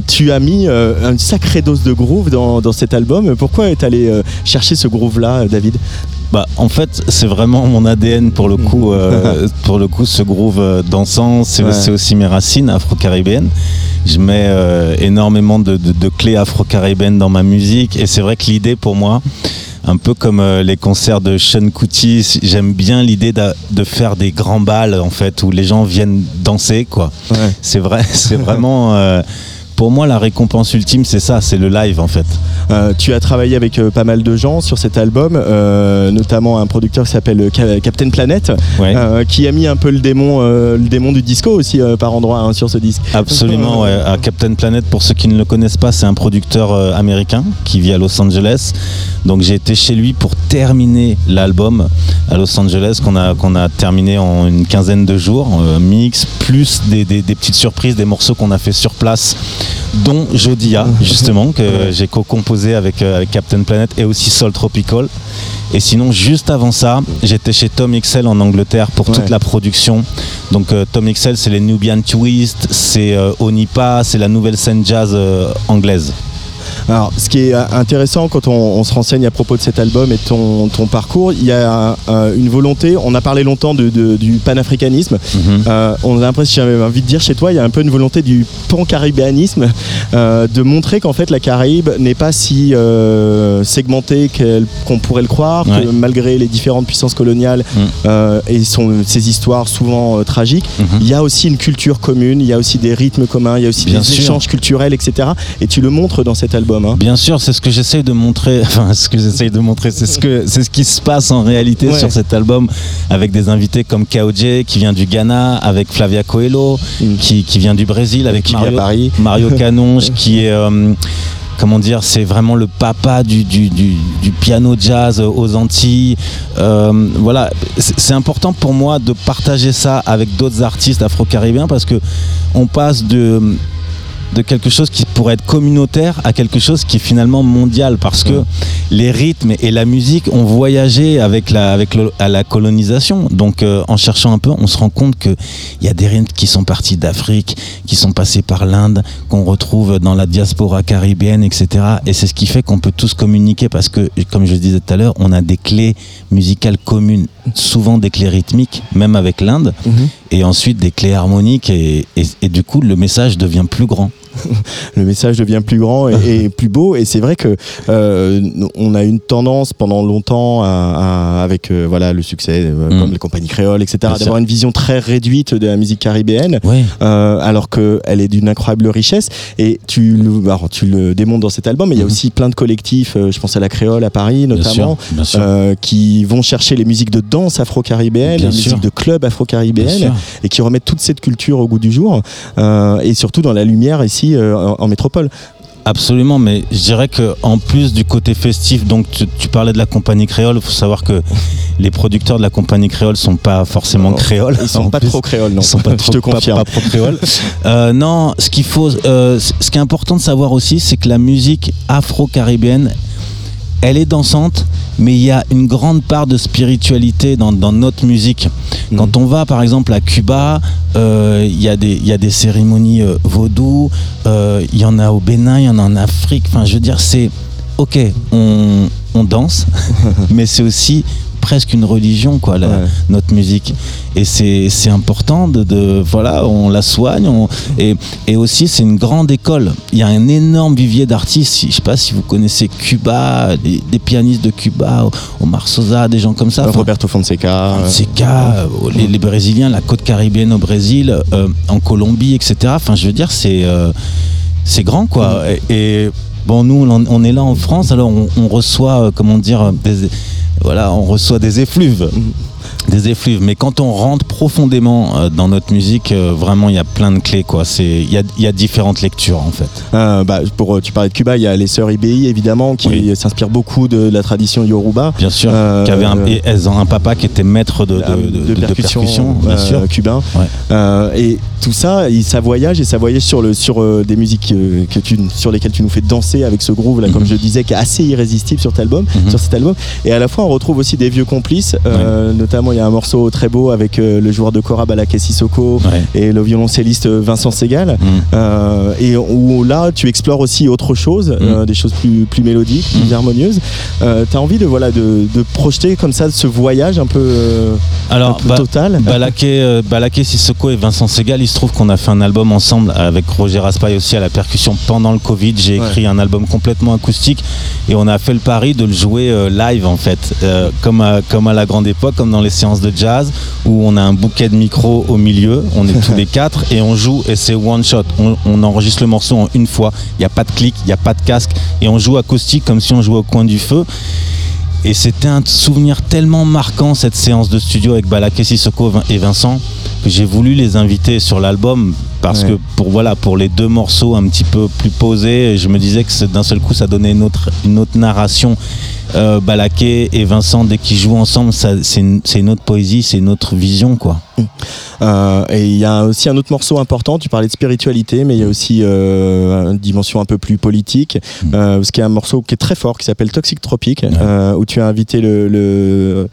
Tu as mis une sacrée dose de groove dans, dans cet album. Pourquoi est allé chercher ce groove là, David? Bah, en fait, c'est vraiment mon ADN pour le coup. euh, pour le coup, ce groove euh, dansant, c'est Ouais. aussi mes racines afro-caribéennes. Je mets euh, énormément de, de- de clés afro-caribéennes dans ma musique, et c'est vrai que l'idée pour moi, un peu comme euh, les concerts de Sean Kuti, j'aime bien l'idée d'a- de faire des grands balles en fait où les gens viennent danser quoi. C'est vrai, c'est vraiment. euh, pour moi, la récompense ultime, c'est ça, c'est le live en fait. Euh, tu as travaillé avec euh, pas mal de gens sur cet album, euh, notamment un producteur qui s'appelle Ca- Captain Planet, qui a mis un peu le démon, le démon du disco aussi par endroit hein, sur ce disque. Absolument, ouais. À Captain Planet, pour ceux qui ne le connaissent pas, c'est un producteur américain qui vit à Los Angeles. Donc j'ai été chez lui pour terminer l'album à Los Angeles qu'on a, qu'on a terminé en une quinzaine de jours, euh, mix, plus des, des- des petites surprises, des morceaux qu'on a fait sur place, dont Jodia, justement, que j'ai co-composé avec, euh, avec Captain Planet et aussi Soul Tropical. Et sinon, juste avant ça, j'étais chez Tom XL en Angleterre pour toute la production. Donc euh, Tom XL, c'est les Nubian Twist, c'est euh, Onipa, c'est la nouvelle scène jazz anglaise. Alors, ce qui est euh, intéressant quand on, on se renseigne à propos de cet album et de ton, ton parcours, il y a euh, une volonté. On a parlé longtemps de, de- du panafricanisme. Mhm. Euh, on a l'impression, j'avais envie de dire chez toi, il y a un peu une volonté du pan-caribéanisme, euh, de montrer qu'en fait la Caraïbe n'est pas si segmentée qu'on pourrait le croire, Ouais. que malgré les différentes puissances coloniales Mm. et son, ses histoires souvent tragiques, Mhm. il y a aussi une culture commune, il y a aussi des rythmes communs, il y a aussi Bien des sûr. échanges culturels, etc. Et tu le montres dans cet album. Hein. Bien sûr, c'est ce que j'essaye de montrer. Enfin, ce que j'essaye de montrer, c'est ce que c'est ce qui se passe en réalité Ouais. sur cet album, avec des invités comme Kaoje qui vient du Ghana, avec Flavia Coelho Mm. qui, qui vient du Brésil, avec Qui Mario, Paris. Mario Canonge qui est euh, comment dire, c'est vraiment le papa du, du, du- du piano jazz aux Antilles. Euh, voilà, c'est c'est important pour moi de partager ça avec d'autres artistes afro-caribéens parce que on passe de de quelque chose qui pourrait être communautaire à quelque chose qui est finalement mondial parce que les rythmes et la musique ont voyagé avec la, avec le- à la colonisation. Donc euh, en cherchant un peu, on se rend compte qu'il y a des rythmes qui sont partis d'Afrique, qui sont passés par l'Inde, qu'on retrouve dans la diaspora caribéenne, etc. Et c'est ce qui fait qu'on peut tous communiquer parce que, comme je disais tout à l'heure, on a des clés musicales communes, souvent des clés rythmiques, même avec l'Inde, Mhm. et ensuite des clés harmoniques et, et- et du coup le message devient plus grand. le message devient plus grand et, et plus beau. Et c'est vrai que euh, on a une tendance pendant longtemps à, à- avec euh, voilà le succès euh, Mm. comme les compagnies créoles, etc. D'avoir une vision très réduite de la musique caribéenne, Ouais. euh, alors qu'elle est d'une incroyable richesse. Et tu le, alors, tu le démontres dans cet album. Mais il y a Mhm. aussi plein de collectifs. euh, je pense à la créole à Paris Bien notamment. sûr, bien sûr. qui vont chercher les musiques de danse afro-caribéenne, les musiques de club afro-caribéenne, et qui remettent toute cette culture au goût du jour, et surtout dans la lumière ici euh, en, métropole. Absolument, mais je dirais que en plus du côté festif, donc tu, tu parlais de la compagnie créole, il faut savoir que les producteurs de la compagnie créole sont pas forcément Non, créoles. Ils sont pas plus, trop créoles, non. Ils sont pas trop, je te confirme. Pas, trop créoles. Euh, non, ce qu'il faut, euh, ce qui est important de savoir aussi, c'est que la musique afro-caribéenne, elle est dansante, mais il y a une grande part de spiritualité dans, dans notre musique. Mhm. Quand on va par exemple à Cuba, euh, il y, a des- il y a des cérémonies euh, vaudou, euh, il y en a au Bénin, il y en a en Afrique. Enfin, je veux dire, c'est ok, on, on danse, mais c'est aussi presque une religion, quoi, la- Ouais. notre musique. Et c'est important de, de- Voilà, on la soigne. on- et, et aussi, c'est une grande école. Il y a un énorme vivier d'artistes. Je sais pas si vous connaissez Cuba, des, des pianistes de Cuba, Omar Sosa, des gens comme ça. Roberto Fonseca. euh, Fonseca, euh, les, les Brésiliens, la côte caribéenne au Brésil, euh, en Colombie, etc. Enfin, je veux dire, c'est euh, c'est grand, quoi. Et, et, bon, nous, on, on est là en France, alors on, on reçoit, euh, comment dire, des, voilà, on reçoit des effluves. Des effluves, mais quand on rentre profondément euh, dans notre musique, euh, vraiment il y a plein de clés quoi. C'est il y a, il y a différentes lectures en fait. Euh, bah, pour, tu parlais de Cuba, il y a les sœurs IBI évidemment qui Oui. s'inspirent beaucoup de la tradition Yoruba. Bien sûr, Euh, qui avait un, et elles ont un papa qui était maître de, de, de- percussion, bien sûr. cubain. Ouais. Et tout ça, il- ça voyage et ça voyage sur, le, sur des musiques que tu, sur lesquelles tu nous fais danser avec ce groove là, comme Mhm. je disais, qui est assez irrésistible sur, cet album, Mhm. sur cet album. Et à la fois, on retrouve aussi des vieux complices. Notamment, il y a un morceau très beau avec euh, le joueur de Cora Balaké Sissoko Ouais. et le violoncelliste Vincent Segal. Mm. Euh, et où là, tu explores aussi autre chose, euh, des choses plus, plus mélodiques, plus Mm. harmonieuses. Euh, tu as envie de, voilà, de, de projeter comme ça ce voyage un peu, euh, Alors, un peu total. Balaké, euh, Balaké Sissoko et Vincent Segal, il se trouve qu'on a fait un album ensemble avec Roger Raspail aussi à la percussion pendant le Covid. J'ai Ouais. écrit un album complètement acoustique et on a fait le pari de le jouer euh, live en fait, Euh, comme, à, comme à la grande époque, comme dans les séances de jazz où on a un bouquet de micros au milieu, on est tous les quatre et on joue et c'est one shot. On, on enregistre le morceau en une fois. Il n'y a pas de clic, il n'y a pas de casque et on joue acoustique comme si on jouait au coin du feu. Et c'était un souvenir tellement marquant cette séance de studio avec Balaké Sissoko et Vincent que j'ai voulu les inviter sur l'album parce Ouais. que pour voilà pour les deux morceaux un petit peu plus posés, je me disais que d'un seul coup ça donnait une autre une autre narration. Euh, Balaké et Vincent dès qu'ils jouent ensemble, c'est une, une autre poésie, c'est une autre vision quoi. Euh, et il y a aussi un autre morceau important, tu parlais de spiritualité, mais il y a aussi euh, une dimension un peu plus politique, euh, parce qu'il y a un morceau qui est très fort, qui s'appelle Toxic Tropic, où tu as invité le, le,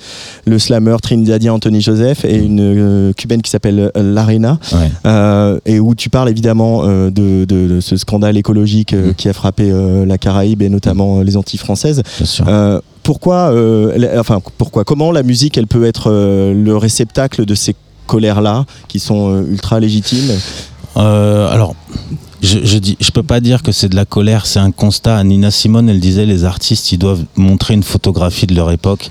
le slammer trinidadien Anthony Joseph et une euh, cubaine qui s'appelle Larena, Ouais. euh, et où tu parles évidemment euh, de, de- de ce scandale écologique euh, qui a frappé euh, la Caraïbe et notamment les Antilles françaises. Pourquoi, la- enfin, pourquoi, comment la musique, elle peut être le réceptacle de ces colères-là, qui sont ultra légitimes? Alors, je, je dis, je peux pas dire que c'est de la colère, c'est un constat. Nina Simone, elle disait, les artistes, ils doivent montrer une photographie de leur époque.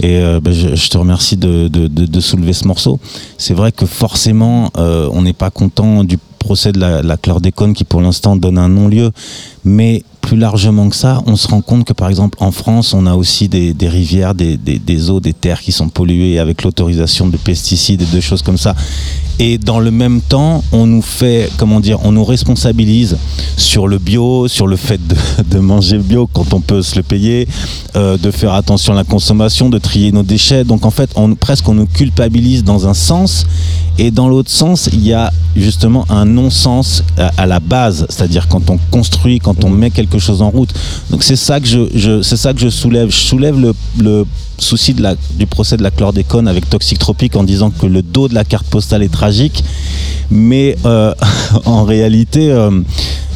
Et euh, ben, je, je te remercie de, de- de- de soulever ce morceau. C'est vrai que forcément, euh, on n'est pas content du procès de la, la chlordécone qui, pour l'instant, donne un non-lieu. Mais plus largement que ça, on se rend compte que, par exemple, en France, on a aussi des, rivières, des eaux, des terres qui sont polluées avec l'autorisation de pesticides et de choses comme ça. Et dans le même temps, on nous fait, comment dire, on nous responsabilise sur le bio, sur le fait de, de manger bio quand on peut se le payer, euh, de faire attention à la consommation, de trier nos déchets. Donc en fait, on, presque on nous culpabilise dans un sens. Et dans l'autre sens, il y a justement un non-sens à, à la base, c'est-à-dire quand on construit, quand on met quelque chose en route. Donc c'est ça que je, c'est ça que je soulève. Je soulève le, souci du procès de la chlordécone avec Toxic Tropic en disant que le dos de la carte postale est tragique, mais euh, en réalité, euh,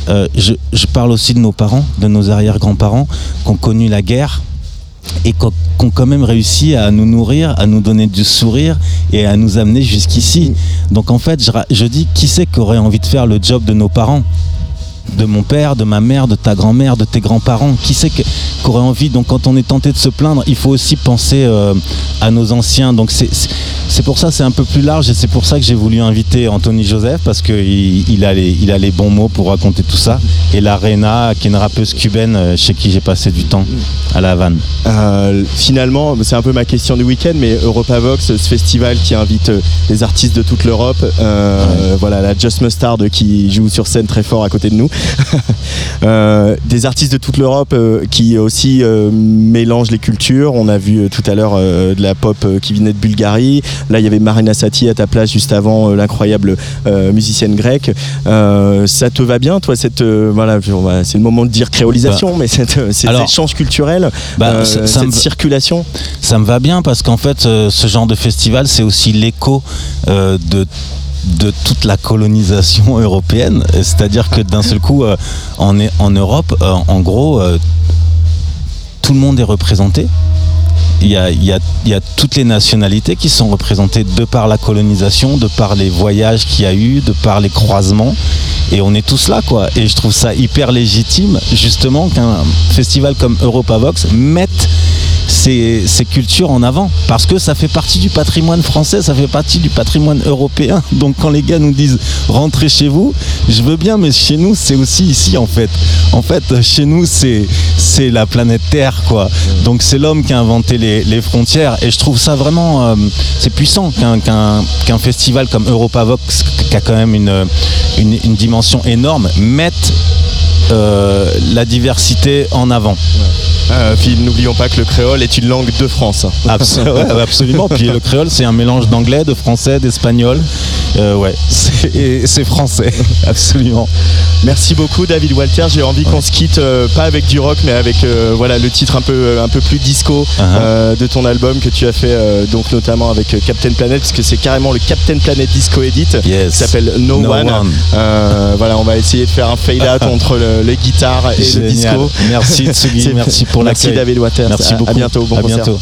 euh, je, parle aussi de nos parents, de nos arrière-grands-parents qui ont connu la guerre et qui ont qui ont quand même réussi à nous nourrir, à nous donner du sourire et à nous amener jusqu'ici. Donc en fait, je dis, qui c'est qui aurait envie de faire le job de nos parents? De mon père, de ma mère, de ta grand-mère, de tes grands-parents. Qui c'est que- qui aurait envie Donc quand on est tenté de se plaindre, il faut aussi penser euh, à nos anciens. Donc c'est- pour ça c'est un peu plus large et c'est pour ça que j'ai voulu inviter Anthony Joseph parce qu'il il a, les, il a les bons mots pour raconter tout ça. Et la Rena, qui est une rappeuse cubaine euh, chez qui j'ai passé du temps à La Havane. Euh, finalement, c'est un peu ma question du week-end, mais Europavox, ce festival qui invite des artistes de toute l'Europe, euh, voilà, la Just Mustard qui joue sur scène très fort à côté de nous, Euh, des artistes de toute l'Europe euh, qui aussi euh, mélangent les cultures. On a vu tout à l'heure de la pop qui venait de Bulgarie. Là, il y avait Marina Sati à ta place juste avant, l'incroyable musicienne grecque. Ça te va bien, toi, cette voilà, c'est le moment de dire créolisation, Bah, mais cette, ces alors, échanges culturels, Bah, ça- ça cette me- circulation. Ça me va bien parce qu'en fait, ce genre de festival, c'est aussi l'écho de de toute la colonisation européenne, c'est-à-dire que d'un seul coup, euh, en, en Europe, euh, en gros, euh, tout le monde est représenté. Il y, a, il, y a, il y a toutes les nationalités qui sont représentées de par la colonisation, de par les voyages qu'il y a eu, de par les croisements. Et on est tous là, quoi. Et je trouve ça hyper légitime, justement, qu'un festival comme Europavox mette ces, ces cultures en avant. Parce que ça fait partie du patrimoine français, ça fait partie du patrimoine européen. Donc quand les gars nous disent rentrez chez vous, je veux bien, mais chez nous, c'est aussi ici, en fait. En fait, chez nous, c'est la planète Terre, quoi. Donc c'est l'homme qui a inventé les, frontières. Et je trouve ça vraiment, euh, c'est puissant qu'un festival comme Europavox, qui a quand même une dimension énorme, mette euh, la diversité en avant. Euh, puis n'oublions pas que le créole est une langue de France. Ouais, absolument. Puis le créole, c'est un mélange d'anglais, de français, d'espagnol. Euh, ouais, c'est français, absolument. Merci beaucoup David Walter. J'ai envie qu'on se quitte euh, pas avec du rock, mais avec euh, voilà le titre un peu un peu plus disco Uh-huh. euh, de ton album que tu as fait donc notamment avec Captain Planet, puisque c'est carrément le Captain Planet Disco Edit qui s'appelle No, No One. One. Voilà, on va essayer de faire un fade out entre le- les guitares et le disco. Merci Tsugi, merci pour Merci l'accueil. David Walter. Merci À- beaucoup. À bientôt. Bon à concert. bientôt.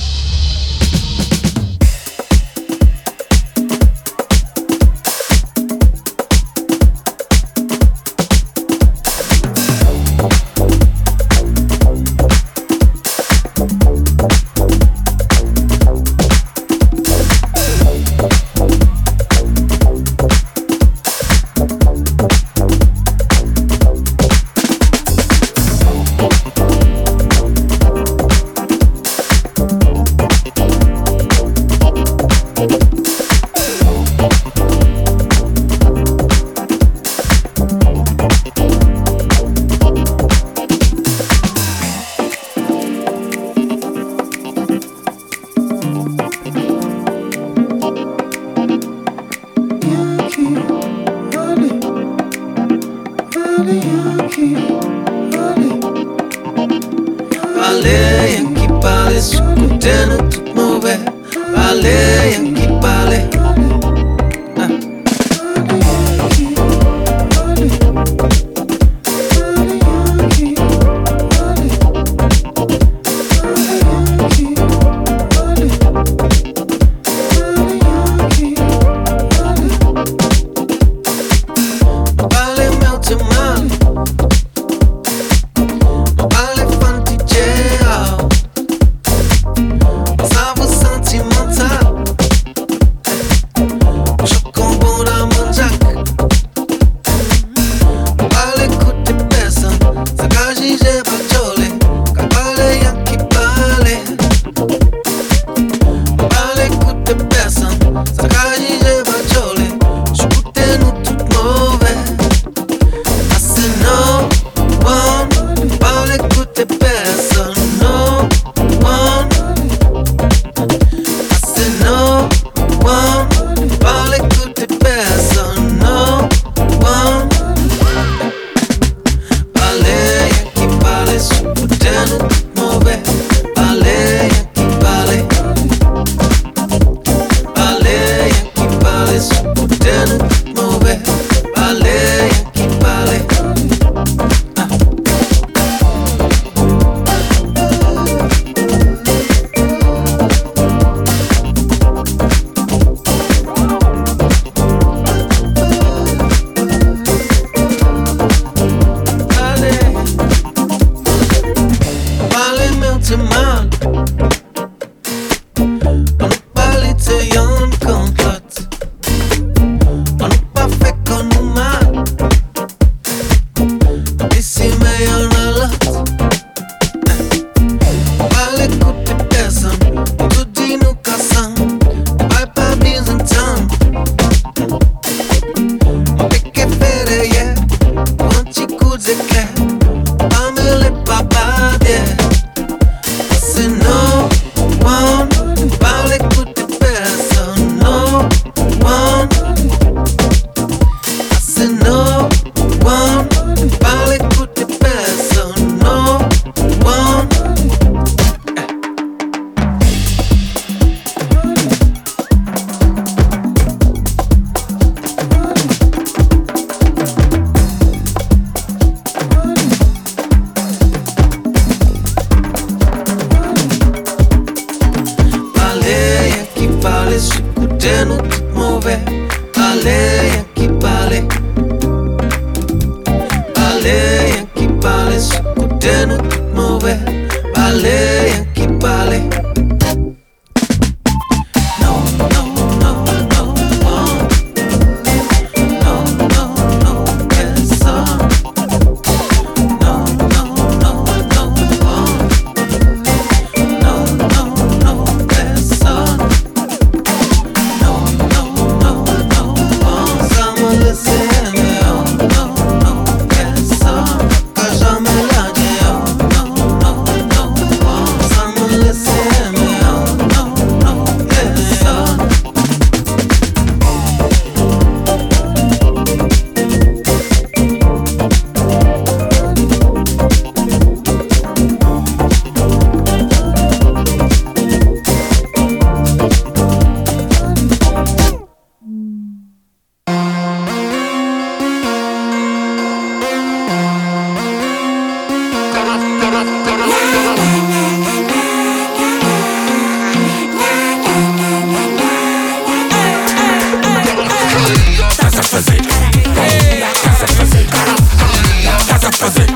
Fazer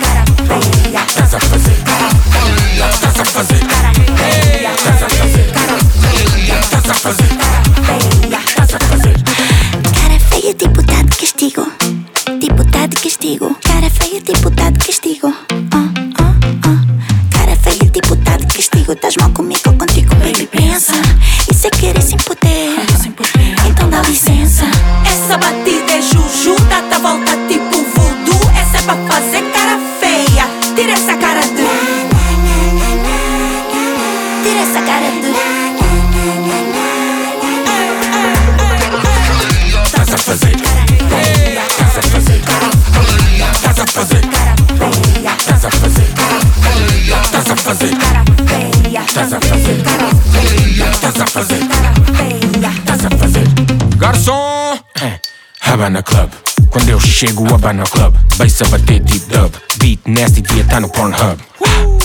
Havana Club. Bass a bater deep dub. Beat nasty, devia tá no Pornhub.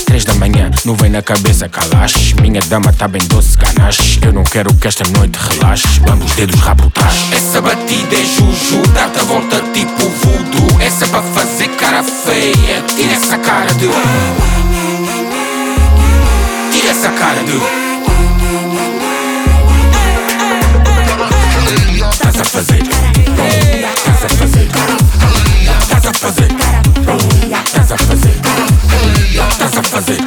Três da manhã, nuvem na cabeça, calache. Minha dama tá bem doce, ganache. Eu não quero que esta noite relaxe. Lambo os dedos, rabo trás. Essa batida é juju, dá-te a volta tipo voodoo. Essa é pra fazer cara feia. Tira essa cara de. Tira essa cara de. Estás a fazer. Estás a fazer. Fazer. Estás a fazer. Estás a fazer.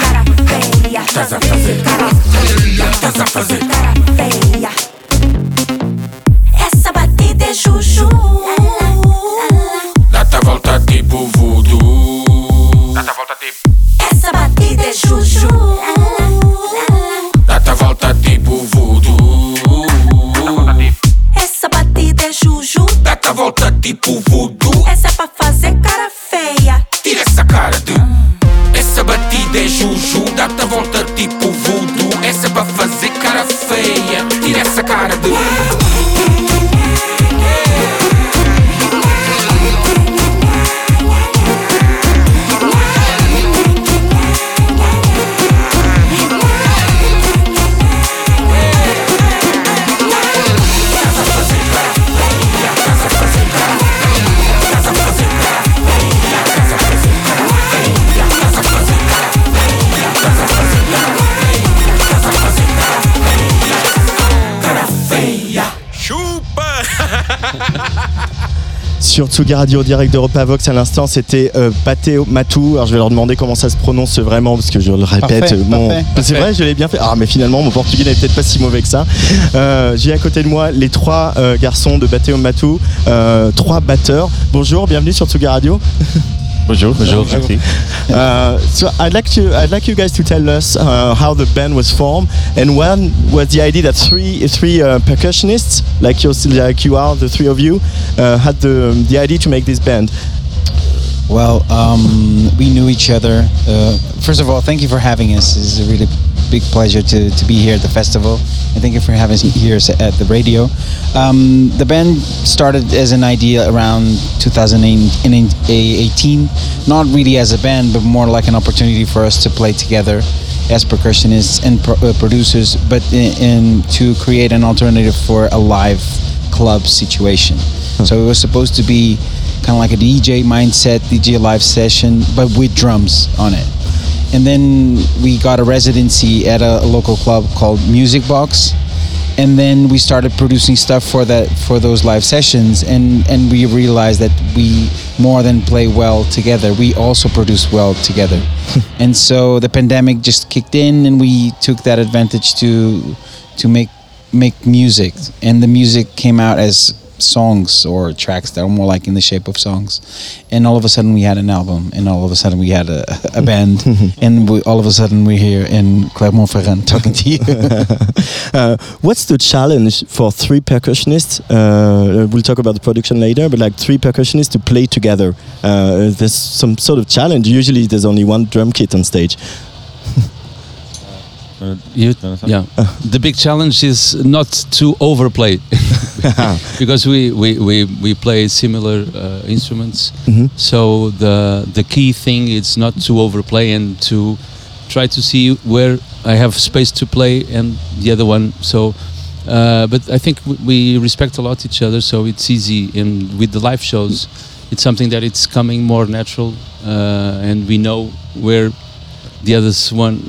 Estás a fazer. Estás a fazer. Sur Tsugi Radio direct d'Europa Vox. À l'instant c'était euh, Pateo Matou. Alors je vais leur demander comment ça se prononce vraiment parce que je le répète Parfait, mon- c'est vrai je l'ai bien fait. Ah mais finalement mon portugais n'est peut-être pas si mauvais que ça. Euh, j'ai à côté de moi les trois euh, garçons de Pateo Matou euh, trois batteurs. Bonjour bienvenue sur Tsugi Radio Bonjour, bonjour, merci. Uh, so I'd like to I'd like you guys to tell us uh, how the band was formed and when was the idea that three three uh, percussionists like you like you are the three of you uh, had the the idea to make this band. Well, um, we knew each other. Uh, first of all, thank you for having us. It's a really big pleasure to, to be here at the festival. And thank you for having us here at the radio. Um, the band started as an idea around 2018, not really as a band, but more like an opportunity for us to play together as percussionists and pro- uh, producers, but in, in to create an alternative for a live club situation. So it was supposed to be kind of like a DJ mindset, DJ live session, but with drums on it. And then we got a residency at a, local club called Music Box. And then we started producing stuff for that for those live sessions. And and we realized that we more than play well together. We also produce well together. And so the pandemic just kicked in and we took that advantage to to make make music. And the music came out as songs or tracks that are more like in the shape of songs and all of a sudden we had an album and all of a sudden we had a, a band and we, all of a sudden we're here in Clermont-Ferrand talking to you Uh, what's the challenge for three percussionists? Uh, we'll talk about the production later, but like three percussionists to play together. Uh, there's some sort of challenge. Usually, there's only one drum kit on stage. You, yeah. The big challenge is not to overplay because we, we, we, we play similar uh, instruments. Mhm. So the the key thing is not to overplay and to try to see where I have space to play and the other one. So, uh, but I think we respect a lot each other, so it's easy. And with the live shows, it's something that it's coming more natural, uh, and we know where the others one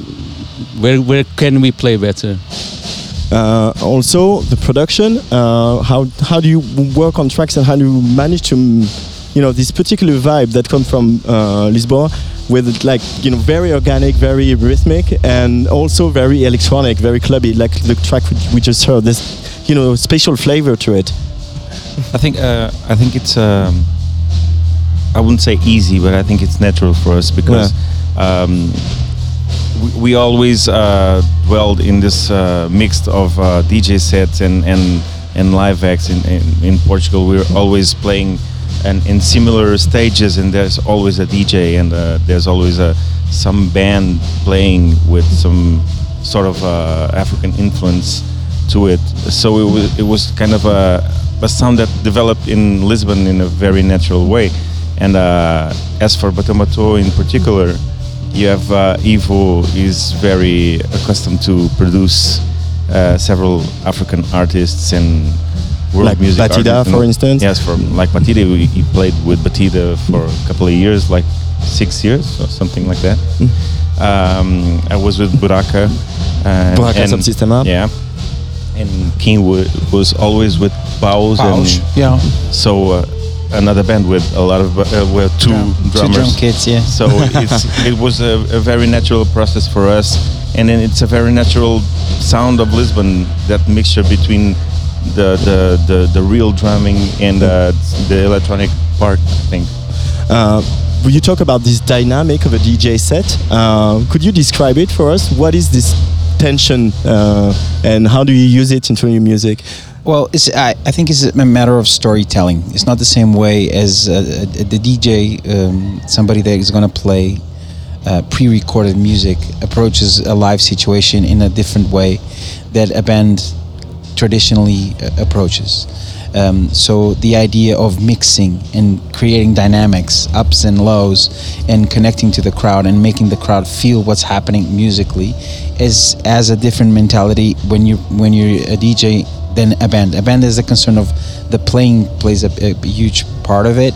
where where can we play better Uh, also, the production. Uh, how how do you work on tracks and how do you manage to, you know, this particular vibe that comes from uh, Lisboa, with like you know very organic, very rhythmic, and also very electronic, very clubby, like the track we, we just heard. This, you know, special flavor to it. I think uh, I think it's um, I wouldn't say easy, but I think it's natural for us because um, we, always uh, dwelled in this uh, mix of uh, DJ sets and and, and live acts in, in, in Portugal. We're always playing and in similar stages, and there's always a DJ and uh, there's always a some band playing with some sort of uh, African influence to it. So it was, it was kind of a a sound that developed in Lisbon in a very natural way. And uh, as for Batomato in particular, you have uh, Ivo is very accustomed to produce uh, several African artists and world Like music. Batida, artists. for instance? Yes, for like Batida, we, he played with Batida for a couple of years, like six years or something like that. Um, I was with Buraka. Uh, Buraka and- Subsistema. Yeah. And King was always with Baus. Baus, and yeah. So uh, another band with a lot of uh, with two Yeah, two drum kits, yeah. So it's, it was a, a very natural process for us, and then it's a very natural sound of Lisbon. That mixture between the the the, the real drumming and uh, the electronic part. I think. Uh, you talk about this dynamic of a DJ set? Uh, could you describe it for us? What is this tension uh, and how do you use it into your music? Well, I, I think it's a matter of storytelling. It's not the same way as uh, uh, the DJ, um, somebody that is going to play uh, pre-recorded music, approaches a live situation in a different way that a band traditionally uh, approaches. Um, so the idea of mixing and creating dynamics, ups and lows, and connecting to the crowd and making the crowd feel what's happening musically, is as a different mentality when you when you're a DJ than a band. A band is a concern of the playing plays a, a huge part of it,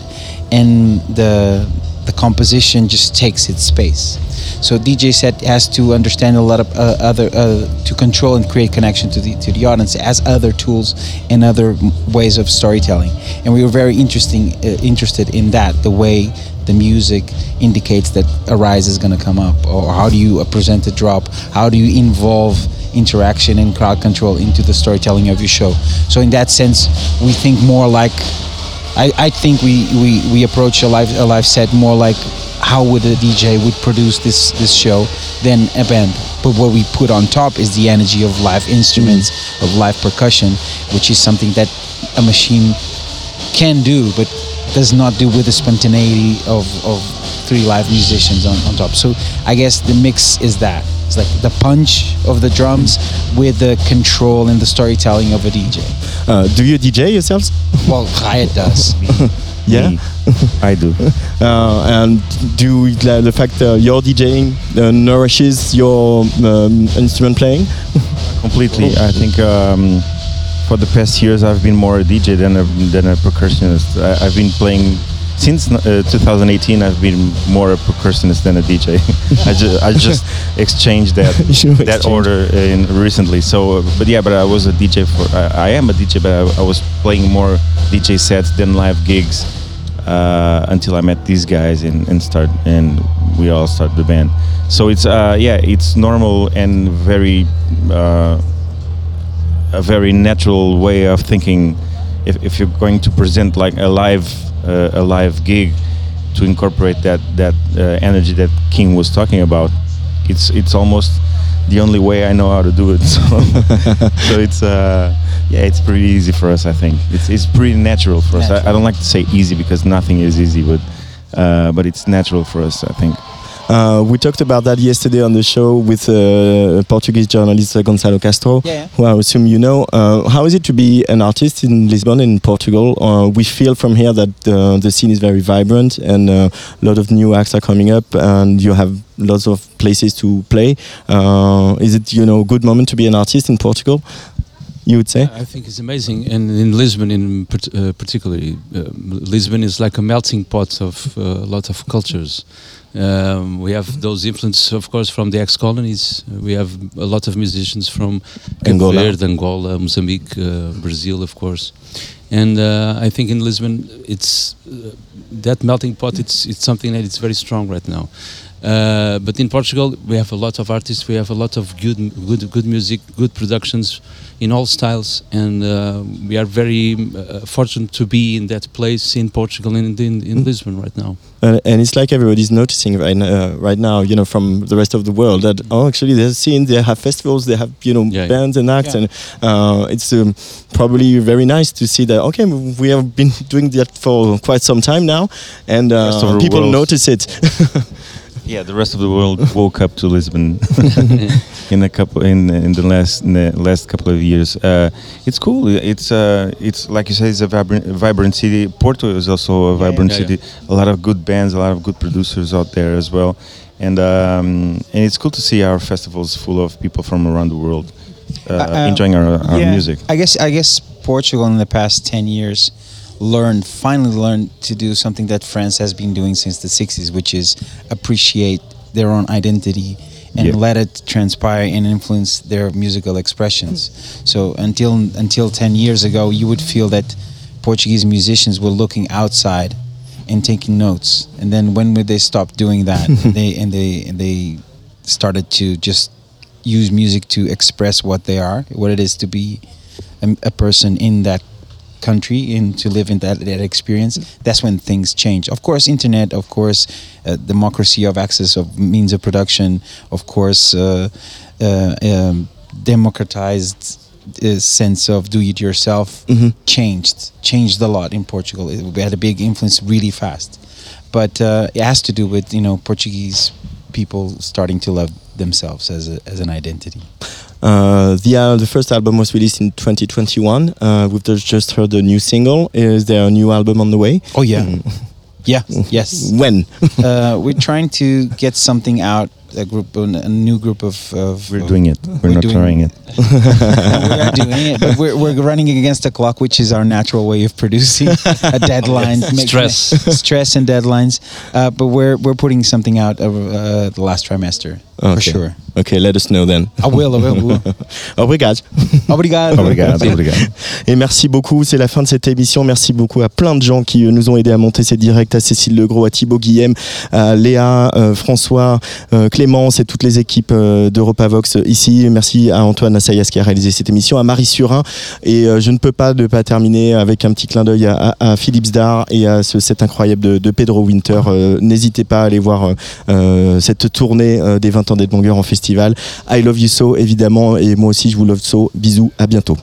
and the the composition just takes its space. So DJ set has to understand a lot of uh, other uh, to control and create connection to the to the audience as other tools and other ways of storytelling. And we were very interesting uh, interested in that the way the music indicates that a rise is going to come up, or how do you uh, present a drop? How do you involve interaction and crowd control into the storytelling of your show? So in that sense, we think more like I, I think we, we, we approach a live a live set more like how would a DJ would produce this this show than a band. But what we put on top is the energy of live instruments, mm-hmm. of live percussion, which is something that a machine can do, but does not do with the spontaneity of, of three live musicians on, on top. So I guess the mix is that. It's like the punch of the drums with the control and the storytelling of a DJ. Uh, do you DJ yourselves? Well, Riot does. Yeah, I do. Uh, and do you- the fact uh, your DJing uh, nourishes your um, instrument playing? Completely. I think um, for the past years I've been more a DJ than a, than a percussionist. I, I've been playing since uh, 2018. I've been more a percussionist than a DJ. I, ju- I just exchanged that that exchange. order in recently. So, uh, but yeah, but I was a DJ for. I, I am a DJ, but I, I was playing more DJ sets than live gigs uh, until I met these guys and, and start and we all started the band. So it's uh, yeah, it's normal and very uh, a very natural way of thinking. If, if you're going to present like a live a live gig, to incorporate that that uh, energy that King was talking about, it's it's almost the only way I know how to do it. So, so it's uh, yeah, it's pretty easy for us. I think it's it's pretty natural for us. I, I don't like to say easy because nothing is easy, but uh, but it's natural for us. I think. Uh, we talked about that yesterday on the show with uh, Portuguese journalist uh, Gonçalo Castro, Yeah. who I assume you know. Uh, how is it to be an artist in Lisbon, in Portugal? Uh, we feel from here that uh, the scene is very vibrant and uh, a lot of new acts are coming up, and you have lots of places to play. Uh, is it you know a good moment to be an artist in Portugal? You would say? I think it's amazing, and in Lisbon, in uh, particularly, um Lisbon is like a melting pot of uh, a lot of cultures. Um, we have those influences, of course, from the ex-colonies. Uh, We have a lot of musicians from Angola. Verde, Angola, Mozambique, uh, Brazil, of course. And uh, I think in Lisbon, it's uh, that melting pot. It's it's something that is very strong right now. Uh, but in Portugal, we have a lot of artists. We have a lot of good, good, good music, good productions in all styles, and uh, we are very uh, fortunate to be in that place in Portugal and in, in Lisbon right now. Uh, and it's like everybody's noticing right, n- uh, right now, you know, from the rest of the world that oh, actually they're seeing they have festivals, they have you know Yeah, yeah. bands and acts, Yeah. and uh, it's um, probably very nice to see that. Okay, we have been doing that for quite some time now, and uh, people world. notice it. Yeah, the rest of the world woke up to Lisbon in a couple in in the last in the last couple of years. Uh, it's cool. It's uh, it's like you say, it's a vibrant vibrant city. Porto is also a vibrant yeah, yeah. city. A lot of good bands, a lot of good producers out there as well, and um, and it's cool to see our festivals full of people from around the world uh, Uh, enjoying our, our yeah, music. I guess I guess Portugal in the past ten years learned finally learned to do something that France has been doing since the '60s, which is appreciate their own identity and Yeah. let it transpire and influence their musical expressions. Hmm. So until until ten years ago, you would feel that Portuguese musicians were looking outside and taking notes, and then when would they stop doing that? and they and they and they started to just use music to express what they are, what it is to be a, a person in that country and to live in that, that experience. That's when things change. Of course, internet. Of course, uh, democracy of access of means of production. Of course, uh, uh, um, democratized. uh sense of do it yourself changed changed a lot in Portugal. It, we had a big influence really fast, but uh, it has to do with you know Portuguese people starting to love themselves as a, as an identity. Uh, the uh, the first album was released in 2021. Uh, we've just- heard a new single. Is there a new album on the way? Oh yeah, Mm. yeah, yes. When? uh, we're trying to get something out. A group, a new group of. of We're of- doing it. We're not trying it. we are doing it, but we're, we're running against the clock, which is our natural way of producing a deadline, Stress. stress, and deadlines. Uh, but we're we're putting something out of uh, the last trimester for Okay. sure. Okay, let us know then. I will, I will, I will. Obrigado. Obrigado. Obrigado, obrigado. Et merci beaucoup, c'est la fin de cette émission. Merci beaucoup à plein de gens qui euh, nous ont aidés à monter ces directs, à Cécile Legros, à Thibaut Guillem, à Léa, euh, François, euh, Clémence et toutes les équipes euh, d'EuropaVox euh, ici. Merci à Antoine Assayas qui a réalisé cette émission, à Marie Surin. Et euh, je ne peux pas ne pas terminer avec un petit clin d'œil à, à, à et à ce set incroyable de, Pedro Winter. N'hésitez pas à aller voir cette tournée des 20 ans d'Edmonger en festival. I love you so, évidemment, et moi aussi je vous love so. Bisous, à bientôt.